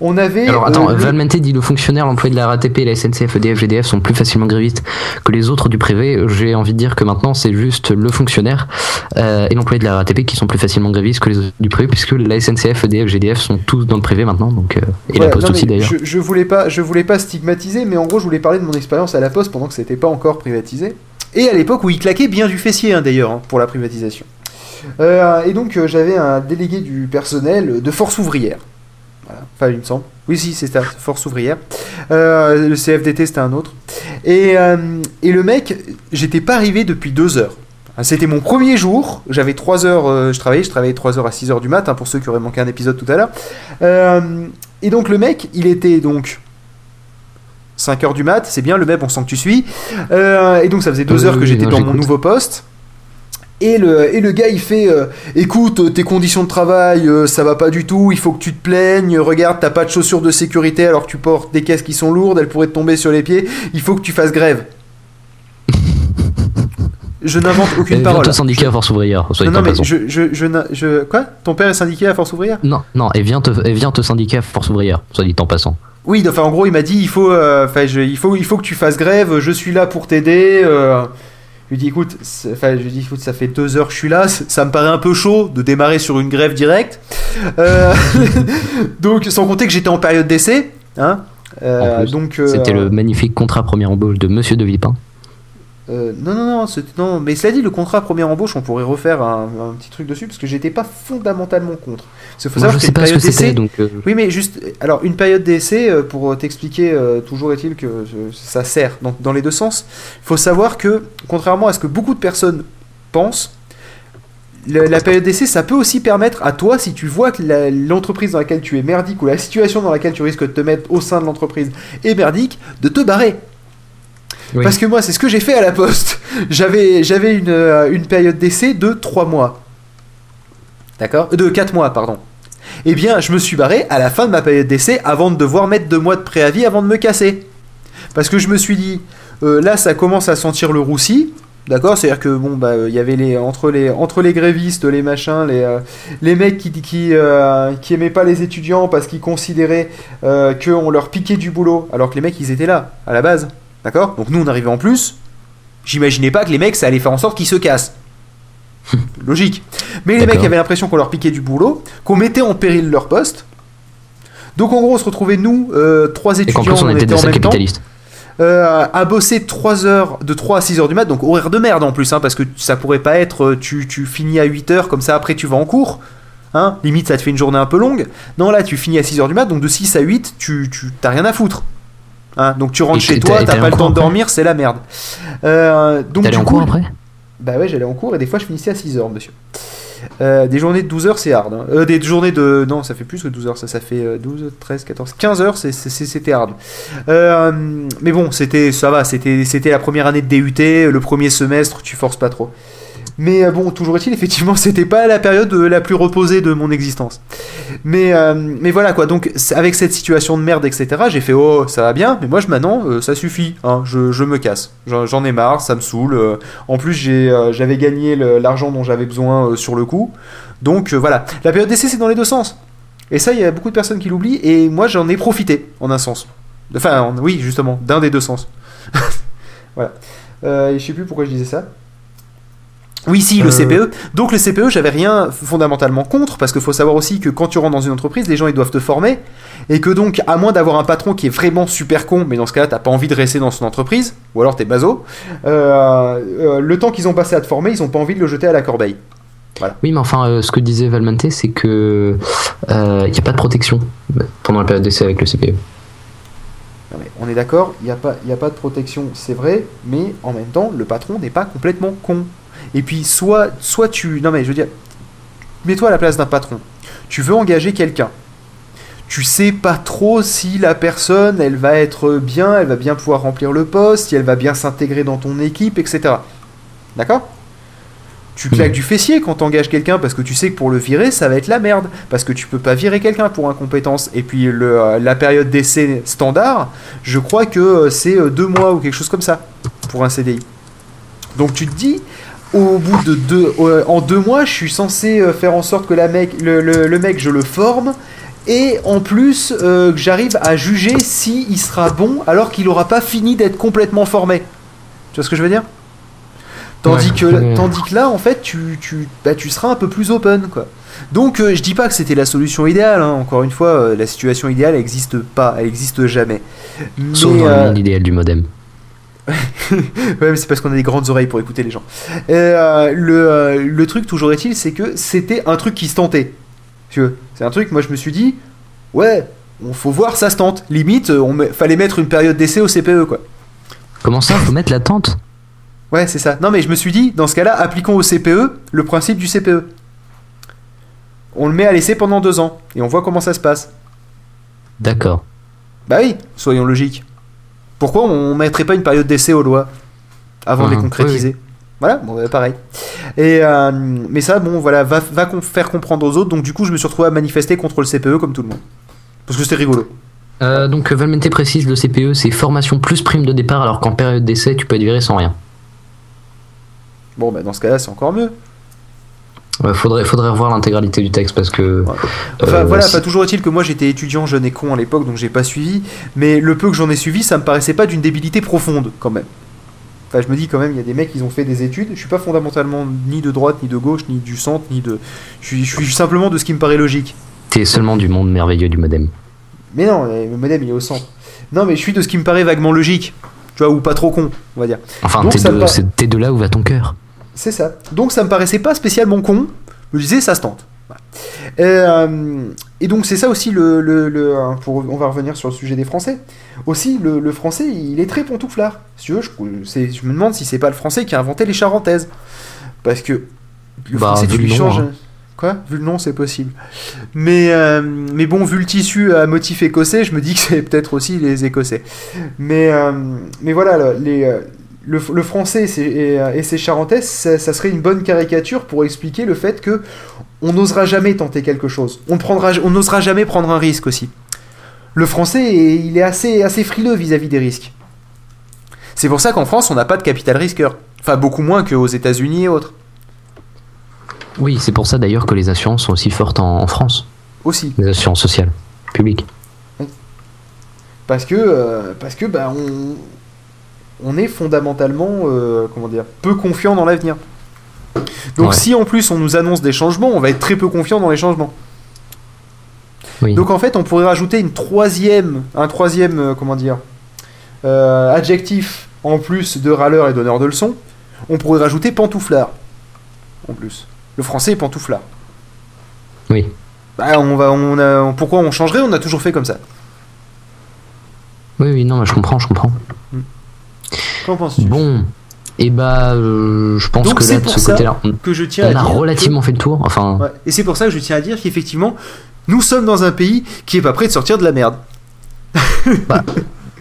S2: On avait.
S1: Alors attends,
S2: euh,
S1: Valmente dit le fonctionnaire, l'employé de la RATP, la SNCF, EDF, GDF sont plus facilement grévistes que les autres du privé. J'ai envie de dire que maintenant c'est juste le fonctionnaire euh, et l'employé de la RATP qui sont plus facilement grévistes que les autres du privé, puisque la SNCF, EDF, GDF sont tous dans le privé maintenant, donc euh, et
S2: Voilà,
S1: la Poste
S2: non,
S1: aussi d'ailleurs.
S2: Je, je voulais pas, je voulais pas stigmatiser, mais en gros, je voulais parler de mon expérience à la Poste pendant que c'était pas encore privatisé. Et à l'époque où il claquait bien du fessier, hein, d'ailleurs, hein, pour la privatisation. Euh, et donc, euh, j'avais un délégué du personnel de Force ouvrière. Voilà. Enfin, il me semble. Oui, si, ça, Force ouvrière. Euh, le CFDT, c'était un autre. Et, euh, et le mec, j'étais pas arrivé depuis deux heures. C'était mon premier jour, j'avais 3 heures, euh, je travaillais, je travaillais 3 heures à 6 heures du mat, hein, pour ceux qui auraient manqué un épisode tout à l'heure. Euh, et donc le mec, il était donc 5 heures du mat, c'est bien, le mec, on sent que tu suis. Euh, et donc ça faisait 2
S1: Oui,
S2: heures que j'étais dans mon nouveau poste. Et le, et le gars, il fait euh, Écoute, euh, tes conditions de travail, euh, ça va pas du tout, il faut que tu te plaignes. Regarde, t'as pas de chaussures de sécurité alors que tu portes des caisses qui sont lourdes, elles pourraient te tomber sur les pieds. Il faut que tu fasses grève. Je n'invente aucune
S1: Et
S2: parole.
S1: Viens te syndiquer à Force ouvrière,
S2: Non, non, mais je, je, je, Quoi? Ton père est syndiqué à Force ouvrière?
S1: Non, non, et viens te, et viens te syndiquer à Force ouvrière, soit dit en passant.
S2: Oui, enfin en gros, il m'a dit il faut, euh, je- il faut, il faut que tu fasses grève. Je suis là pour t'aider. euh. Je lui dis écoute, enfin, je lui dis écoute, ça fait deux heures que je suis là. Ça me paraît un peu chaud de démarrer sur une grève directe. Euh, donc, sans compter que j'étais en période d'essai, hein. Euh, donc, euh,
S1: C'était le magnifique contrat première embauche de Monsieur De Villepin.
S2: Euh, non, non, non, non, mais cela dit, le contrat première embauche, on pourrait refaire un, un petit truc dessus parce que j'étais pas fondamentalement contre. Parce faut
S1: Moi,
S2: savoir
S1: je
S2: que
S1: sais pas ce que c'était, donc euh,
S2: Oui, mais juste, alors une période d'essai, euh, pour t'expliquer, euh, toujours est-il que ça sert donc, dans les deux sens. Il faut savoir que, contrairement à ce que beaucoup de personnes pensent, le- la période d'essai, ça peut aussi permettre à toi, si tu vois que la- l'entreprise dans laquelle tu es merdique ou la situation dans laquelle tu risques de te mettre au sein de l'entreprise est merdique, de te barrer.
S1: Oui.
S2: Parce que moi, c'est ce que j'ai fait à la poste. J'avais, j'avais une, euh, une période d'essai de 3 mois. D'accord De 4 mois, pardon. Eh bien, je me suis barré à la fin de ma période d'essai avant de devoir mettre 2 mois de préavis avant de me casser. Parce que je me suis dit, euh, là, ça commence à sentir le roussi. D'accord? C'est-à-dire que, bon, bah, il y avait les, entre, les, entre les grévistes, les machins, les, euh, les mecs qui, qui, euh, qui aimaient pas les étudiants parce qu'ils considéraient qu'on leur piquait du boulot, alors que les mecs, ils étaient là, à la base. D'accord? Donc nous, on arrivait en plus. J'imaginais pas que les mecs, ça allait faire en sorte qu'ils se cassent. Logique. Mais les mecs avaient l'impression qu'on leur piquait du boulot, qu'on mettait en péril leur poste. Donc en gros, on se retrouvait, nous, euh, trois étudiants,
S1: plus on
S2: on
S1: était
S2: en même temps, euh, à bosser 3 heures, de 3 à 6 heures du mat, donc horaire de merde en plus, hein, parce que ça pourrait pas être euh, tu, tu finis à 8 heures, comme ça après tu vas en cours. Hein, limite, ça te fait une journée un peu longue. Non, là, tu finis à 6 heures du mat, donc de 6 à 8, tu, tu t'as rien à foutre. Hein, donc tu rentres
S1: Et
S2: chez toi, t'as pas le temps de dormir, c'est la merde. Euh, donc
S1: T'allais en cours après?
S2: Bah ouais, j'allais en cours et des fois je finissais à 6 heures, monsieur. Euh, des journées de 12 heures, c'est hard. hein. Euh, des journées de. Non, ça fait plus que 12 heures, ça, ça fait euh, 12, 13, 14, 15 heures, c'était hard. Euh, mais bon, c'était ça va, c'était c'était la première année de DUT, le premier semestre, tu forces pas trop. Mais euh, bon, toujours est-il, effectivement, c'était pas la période euh, la plus reposée de mon existence. Mais, euh, mais voilà quoi, donc avec cette situation de merde, etc., j'ai fait oh, ça va bien, mais moi je maintenant, ça suffit, hein, je, me casse. J'en ai marre, ça me saoule. en plus, j'avais gagné l'argent dont j'avais besoin sur le coup. Donc voilà, la période d'essai, c'est dans les deux sens. Et ça, il y a beaucoup de personnes qui l'oublient, et moi j'en ai profité, en un sens. Enfin, en- oui, justement, d'un des deux sens. voilà. Je sais plus pourquoi je disais ça. Oui, si, le
S1: Euh.
S2: CPE. Donc le CPE, j'avais rien fondamentalement contre, parce qu'il faut savoir aussi que quand tu rentres dans une entreprise, les gens ils doivent te former, et que donc, à moins d'avoir un patron qui est vraiment super con, mais dans ce cas-là, t'as pas envie de rester dans son entreprise, ou alors t'es bazo, euh, euh, le temps qu'ils ont passé à te former, ils ont pas envie de le jeter à la corbeille.
S1: Oui, mais enfin, ce que disait Valmente, c'est que il n'y a pas de protection pendant la période d'essai avec le CPE.
S2: Non, mais on est d'accord, il n'y a, pas- y a pas de protection, c'est vrai, mais en même temps, le patron n'est pas complètement con. Et puis, soit, soit tu. Non, mais je veux dire, mets-toi à la place d'un patron. Tu veux engager quelqu'un. Tu sais pas trop si la personne, elle va être bien, elle va bien pouvoir remplir le poste, si elle va bien s'intégrer dans ton équipe, etc. D'accord? Tu claques
S1: Mhm.
S2: du fessier quand t'engages quelqu'un parce que tu sais que pour le virer, ça va être la merde. Parce que tu peux pas virer quelqu'un pour incompétence. Et puis le, euh, la période d'essai standard, je crois que euh, c'est euh, deux mois ou quelque chose comme ça pour un CDI. Donc tu te dis, au bout de deux, euh, en deux mois, je suis censé euh, faire en sorte que la mec, le, le- le mec, je le forme. Et en plus, euh, j'arrive à juger si il sera bon alors qu'il aura pas fini d'être complètement formé. Tu vois ce que je veux dire? Tandis,
S1: Ouais,
S2: que, tandis que là, en fait, tu, tu, bah, tu seras un peu plus open, quoi. Donc, euh, je dis pas que c'était la solution idéale. hein. Encore une fois, euh, la situation idéale n'existe pas, elle existe jamais. Mais,
S1: Sauf dans le monde idéal du modem.
S2: Ouais, mais c'est parce qu'on a des grandes oreilles pour écouter les gens. Euh, le, euh, le truc, toujours est-il, c'est que c'était un truc qui se tentait. C'est un truc, moi je me suis dit, ouais, on faut voir, ça se tente. Limite, euh, on fallait mettre une période d'essai au CPE, quoi.
S1: Comment ça Faut mettre la tente?
S2: Ouais, c'est ça. Non, mais je me suis dit, dans ce cas-là, appliquons au CPE le principe du CPE. On le met à l'essai pendant deux ans, et on voit comment ça se passe.
S1: D'accord.
S2: Bah oui, soyons logiques. Pourquoi on mettrait pas une période d'essai aux lois avant de les
S1: Mhm,
S2: concrétiser Voilà, bon, bah, pareil. Et, euh, mais ça, bon, voilà, va, va com- faire comprendre aux autres. Donc, du coup, je me suis retrouvé à manifester contre le CPE comme tout le monde. Parce que c'était rigolo.
S1: Euh, donc Valmente précise le CPE c'est formation plus prime de départ alors qu'en période d'essai tu peux être viré sans rien.
S2: Bon, bah, dans ce cas-là, c'est encore mieux.
S1: Euh, faudrait, faudrait revoir l'intégralité du texte parce que.
S2: Enfin,
S1: euh,
S2: voilà,
S1: si-
S2: enfin, toujours est-il que moi j'étais étudiant jeune et con à l'époque, donc j'ai pas suivi. Mais le peu que j'en ai suivi, ça me paraissait pas d'une débilité profonde, quand même. Enfin, je me dis quand même, il y a des mecs qui ont fait des études. Je suis pas fondamentalement ni de droite, ni de gauche, ni du centre, ni de. Je suis, je suis simplement de ce qui me paraît logique.
S1: T'es seulement du monde merveilleux du modem.
S2: Mais non, le modem il est au centre. Non, mais je suis de ce qui me paraît vaguement logique. Tu vois, ou pas trop con, on va dire.
S1: Enfin, t'es de, de là où va ton cœur.
S2: C'est ça. Donc ça me paraissait pas spécialement con. Je me disais, ça se tente. Voilà. Et, euh, et donc c'est ça aussi le, le- le- hein, pour, on va revenir sur le sujet des Français. Aussi le, le français il est très pantouflard. Si tu veux, je, me demande si c'est pas le français qui a inventé les charentaises. Parce que le
S1: Bah,
S2: français tu lui changes.
S1: hein.
S2: Quoi? Vu le nom c'est possible. Mais, euh, mais bon, vu le tissu à motif écossais, je me dis que c'est peut-être aussi les Écossais. Mais, euh, mais voilà, le- les, le, le français et, euh, et ses charentaises, ça, ça serait une bonne caricature pour expliquer le fait que on n'osera jamais tenter quelque chose. On prendra, on n'osera jamais prendre un risque aussi. Le français, il est assez, assez frileux vis-à-vis des risques. C'est pour ça qu'en France, on n'a pas de capital risqueur. Enfin, beaucoup moins qu'aux États-Unis et autres.
S1: Oui, c'est pour ça d'ailleurs que les assurances sont aussi fortes en, en France.
S2: Aussi.
S1: Les assurances sociales, publiques.
S2: Parce que, euh, parce que bah, on, on est fondamentalement euh, comment dire, peu confiant dans l'avenir. Donc
S1: Ouais.
S2: si en plus on nous annonce des changements, on va être très peu confiant dans les changements.
S1: Oui.
S2: Donc en fait, on pourrait rajouter une troisième, un troisième, euh, comment dire, euh, adjectif en plus de râleur et donneur de leçons. On pourrait rajouter pantouflard. En plus, le français est pantouflard.
S1: Oui.
S2: Bah, on va, on a, pourquoi on changerait? On a toujours fait comme ça.
S1: Oui, oui, non, mais je comprends, je comprends.
S2: Qu'en penses-tu?
S1: Bon, et bah, euh, je pense
S2: Donc,
S1: que
S2: c'est
S1: là, de ce côté-là, on,
S2: Que je tiens
S1: on
S2: à
S1: a
S2: dire que-
S1: relativement fait le tour. Enfin,
S2: Ouais. Et c'est pour ça que je tiens à dire qu'effectivement, nous sommes dans un pays qui est pas prêt de sortir de la merde.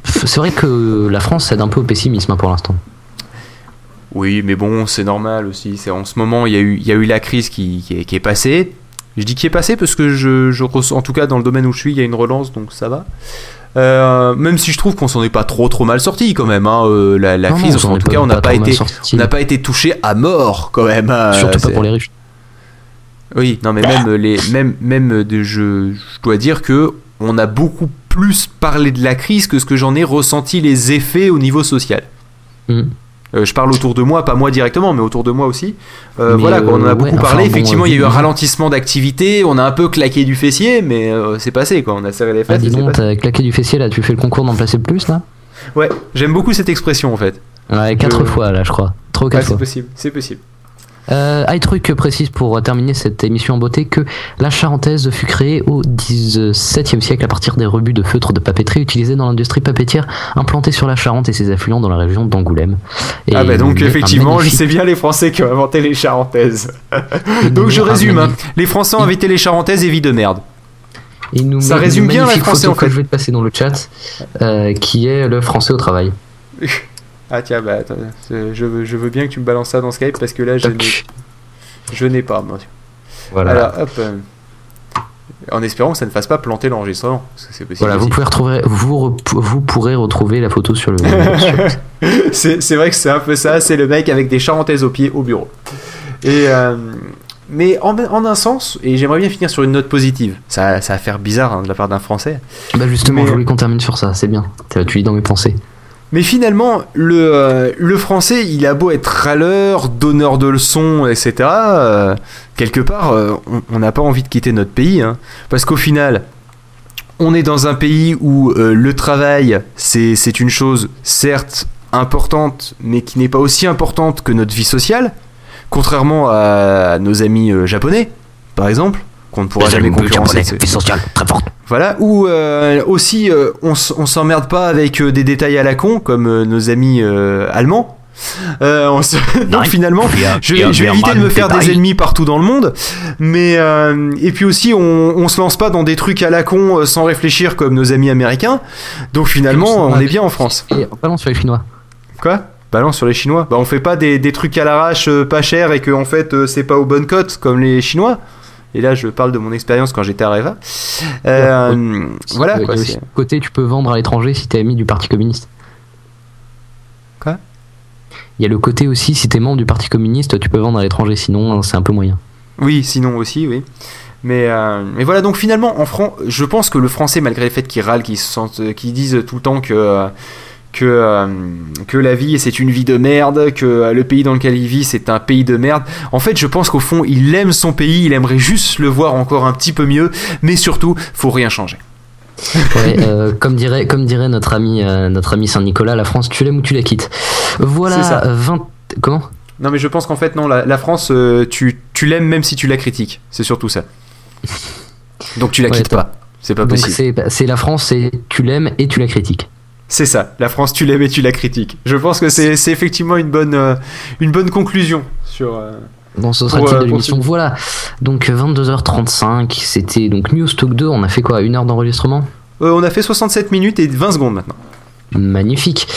S1: c'est vrai que la France cède un peu au pessimisme hein, pour l'instant.
S2: Oui, mais bon, c'est normal aussi. C'est en ce moment, il y a eu, il y a eu la crise qui, qui est, qui est passée. Je dis qui est passée parce que je, je ressens, en tout cas dans le domaine où je suis, il y a une relance, donc ça va. Euh, même si je trouve qu'on s'en est pas trop trop mal sorti quand même. hein, euh, la la
S1: Non, non,
S2: crise, en tout cas, on n'a pas été, on n'a pas été touché à mort quand même. hein,
S1: Surtout pas pour les riches.
S2: Oui, non mais même les même même de, je, je dois dire que on a beaucoup plus parlé de la crise que ce que j'en ai ressenti les effets au niveau social.
S1: Hmm.
S2: Euh, je parle autour de moi, pas moi directement, mais autour de moi aussi. Euh, voilà, quoi, on en a
S1: euh,
S2: beaucoup
S1: ouais,
S2: parlé.
S1: enfin, bon,
S2: Effectivement, il y a eu un ralentissement d'activité, on a un peu claqué du fessier, mais c'est passé quoi. On a serré les
S1: Ah,
S2: fesses.
S1: dis
S2: et c'est
S1: donc, t'as claqué du fessier là, tu fais le concours d'en placer le plus là?
S2: Ouais, j'aime beaucoup cette expression en fait.
S1: Ouais, quatre
S2: Je-
S1: fois là, je crois. Trois ou
S2: Ouais,
S1: quatre
S2: c'est
S1: fois.
S2: possible, c'est possible.
S1: Euh, truc précise pour terminer cette émission en beauté que la charentaise fut créée au XVIIe siècle à partir des rebuts de feutre de papeterie utilisés dans l'industrie papetière implantée sur la Charente et ses affluents dans la région d'Angoulême.
S2: Et ah bah donc effectivement, c'est bien les Français qui ont inventé les charentaises. donc je résume, hein. les Français ont invité les charentaises et vie de merde.
S1: nous
S2: Ça résume bien les Français en fait.
S1: Que je vais te passer dans le chat, euh, qui est le français au travail.
S2: Ah tiens, bah attends, je veux, je veux bien que tu me balances ça dans Skype parce que là je n'ai, je n'ai pas. Moi. Voilà. Alors hop. Euh, en espérant que ça ne fasse pas planter l'enregistrement.
S1: Voilà, vous, pouvez retrouver, vous, vous pourrez retrouver la photo sur le.
S2: c'est, c'est vrai que c'est un peu ça, c'est le mec avec des charentaises au pied au bureau. Et. Euh, mais en, en, un sens, et j'aimerais bien finir sur une note positive. Ça, ça va faire bizarre hein, de la part d'un Français.
S1: Bah justement, je voulais qu'on termine sur ça, c'est bien. Tu lis dans mes pensées.
S2: Mais finalement, le, euh, le français, il a beau être râleur, donneur de leçons, etc. Euh, quelque part, euh, on n'a pas envie de quitter notre pays. Hein. parce qu'au final, on est dans un pays où le travail, c'est une chose certes importante, mais qui n'est pas aussi importante que notre vie sociale. Contrairement à nos amis japonais, par exemple, qu'on ne pourra jamais concurrencer.
S1: Sociale très forte.
S2: Voilà, ou euh, aussi euh, on, s'emmerde pas avec euh, des détails à la con comme nos amis allemands. Donc finalement, je, vais éviter de me faire des ennemis partout dans le monde, mais et puis aussi on, on se lance pas dans des trucs à la con sans réfléchir comme nos amis américains. Donc finalement, on est bien en France.
S1: Et balance sur les Chinois.
S2: Quoi? Balance sur les Chinois. Bah on fait pas des, des trucs à l'arrache pas cher et que en fait c'est pas aux bonnes cotes comme les Chinois. Et là, je parle de mon expérience quand j'étais à Reva. Euh, voilà. Quoi,
S1: côté, tu peux vendre à l'étranger si t'es ami du Parti communiste.
S2: Quoi?
S1: Il y a le côté aussi, si t'es membre du Parti communiste, tu peux vendre à l'étranger, sinon c'est un peu moyen.
S2: Oui, sinon aussi, oui. Mais, euh, mais voilà, donc finalement, en France, je pense que le français, malgré le fait qu'il râle, qu'il se qu'il dise tout le temps que. Que, euh, que la vie c'est une vie de merde, que euh, le pays dans lequel il vit c'est un pays de merde. En fait, je pense qu'au fond, il aime son pays, il aimerait juste le voir encore un petit peu mieux, mais surtout, faut rien changer.
S1: Euh, comme dirait comme dirait notre ami notre ami Saint Nicolas, la France, tu l'aimes ou tu la quittes? Voilà. Ça. 20 comment?
S2: Non, mais je pense qu'en fait non, la, France, tu, tu l'aimes même si tu la critiques. C'est surtout ça. Donc tu la quittes pas. C'est pas possible.
S1: C'est la France, c'est tu l'aimes et tu la critiques.
S2: C'est ça, la France tu l'aimes et tu la critiques. Je pense que c'est effectivement une bonne, euh, une bonne conclusion sur... Euh,
S1: Dans ce sera euh, de l'émission. Voilà, donc 22h35, c'était donc News Talk 2, on a fait quoi? Une heure d'enregistrement?
S2: On a fait 67 minutes et 20 secondes maintenant.
S1: Magnifique.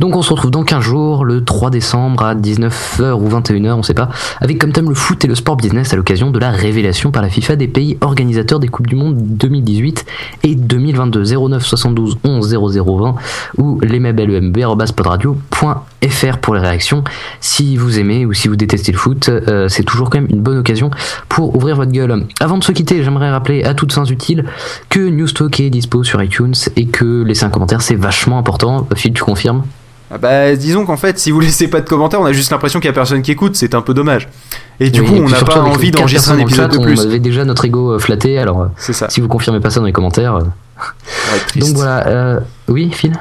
S1: Donc on se retrouve dans 15 jours, le 3 décembre à 19h ou 21h, on sait pas, avec comme thème le foot et le sport business à l'occasion de la révélation par la FIFA des pays organisateurs des Coupes du Monde 2018 et 2022 09 72 11 0020 ou lesmabellemb.podradio.fr pour les réactions. Si vous aimez ou si vous détestez le foot, euh, c'est toujours quand même une bonne occasion pour ouvrir votre gueule. Avant de se quitter, j'aimerais rappeler à toutes fins utiles que Newstalk est dispo sur iTunes et que laisser un commentaire c'est vachement important. Phil, tu confirmes?
S2: Bah, disons qu'en fait, si vous laissez pas de commentaires, on a juste l'impression qu'il y a personne qui écoute, c'est un peu dommage. Et du coup, on n'a pas envie d'enregistrer un épisode de plus.
S1: On avait déjà notre ego euh, flatté, alors euh, ça. si vous confirmez pas ça dans les commentaires. Euh, donc voilà, oui, Phil?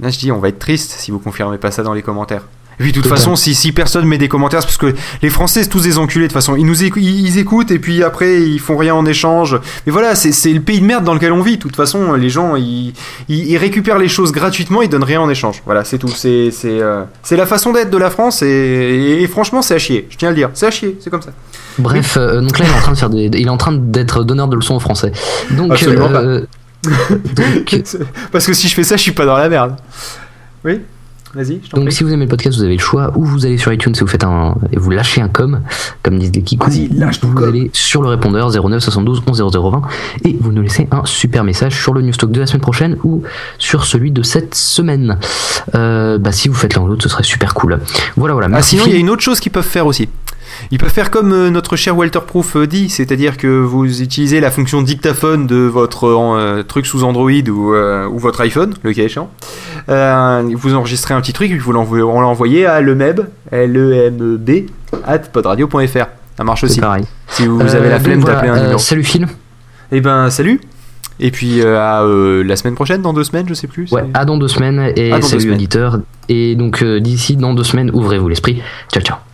S2: Là, je dis, on va être triste si vous confirmez pas ça dans les commentaires. Et puis de toute façon, si, si personne met des commentaires, parce que les Français, c'est tous des enculés de toute façon. Ils nous ils écoutent et puis après, ils font rien en échange. Mais voilà, c'est le pays de merde dans lequel on vit. De toute façon, les gens, ils, ils, récupèrent les choses gratuitement, ils donnent rien en échange. Voilà, c'est tout. C'est euh, la façon d'être de la France et, franchement, c'est à chier. Je tiens à le dire. C'est à chier, c'est comme ça.
S1: Bref, euh, donc là, il est en train de faire des, il est en train d'être donneur de leçons aux Français. Donc, euh,
S2: parce que si je fais ça, je suis pas dans la merde. Oui.
S1: Donc si vous aimez le podcast, vous avez le choix, ou vous allez sur iTunes et vous faites un et vous lâchez un com, comme disent les Kikou.
S2: lâche
S1: Vous allez sur le répondeur 09 72 11 0020 et vous nous laissez un super message sur le Newstock de la semaine prochaine ou sur celui de cette semaine. Euh, bah si vous faites l'un ou l'autre, ce serait super cool. Voilà voilà.
S2: Ah, sinon il y a une autre chose qu'ils peuvent faire aussi. Ils peuvent faire comme euh, notre cher Walter Proof euh, dit, c'est-à-dire que vous utilisez la fonction dictaphone de votre euh, truc sous Android ou, ou, votre iPhone, le cas échéant. vous enregistrez un petit truc et vous l'envoyez à lemeb, l e m b at podradio.fr. Ça marche aussi.
S1: pareil.
S2: Si vous avez la flemme d'appeler un numéro.
S1: Salut Phil.
S2: Eh ben salut. Et puis à la semaine prochaine, dans deux semaines, je sais plus.
S1: Ouais, à dans deux semaines et salut auditeur. Et donc d'ici dans deux semaines, ouvrez-vous l'esprit. Ciao ciao.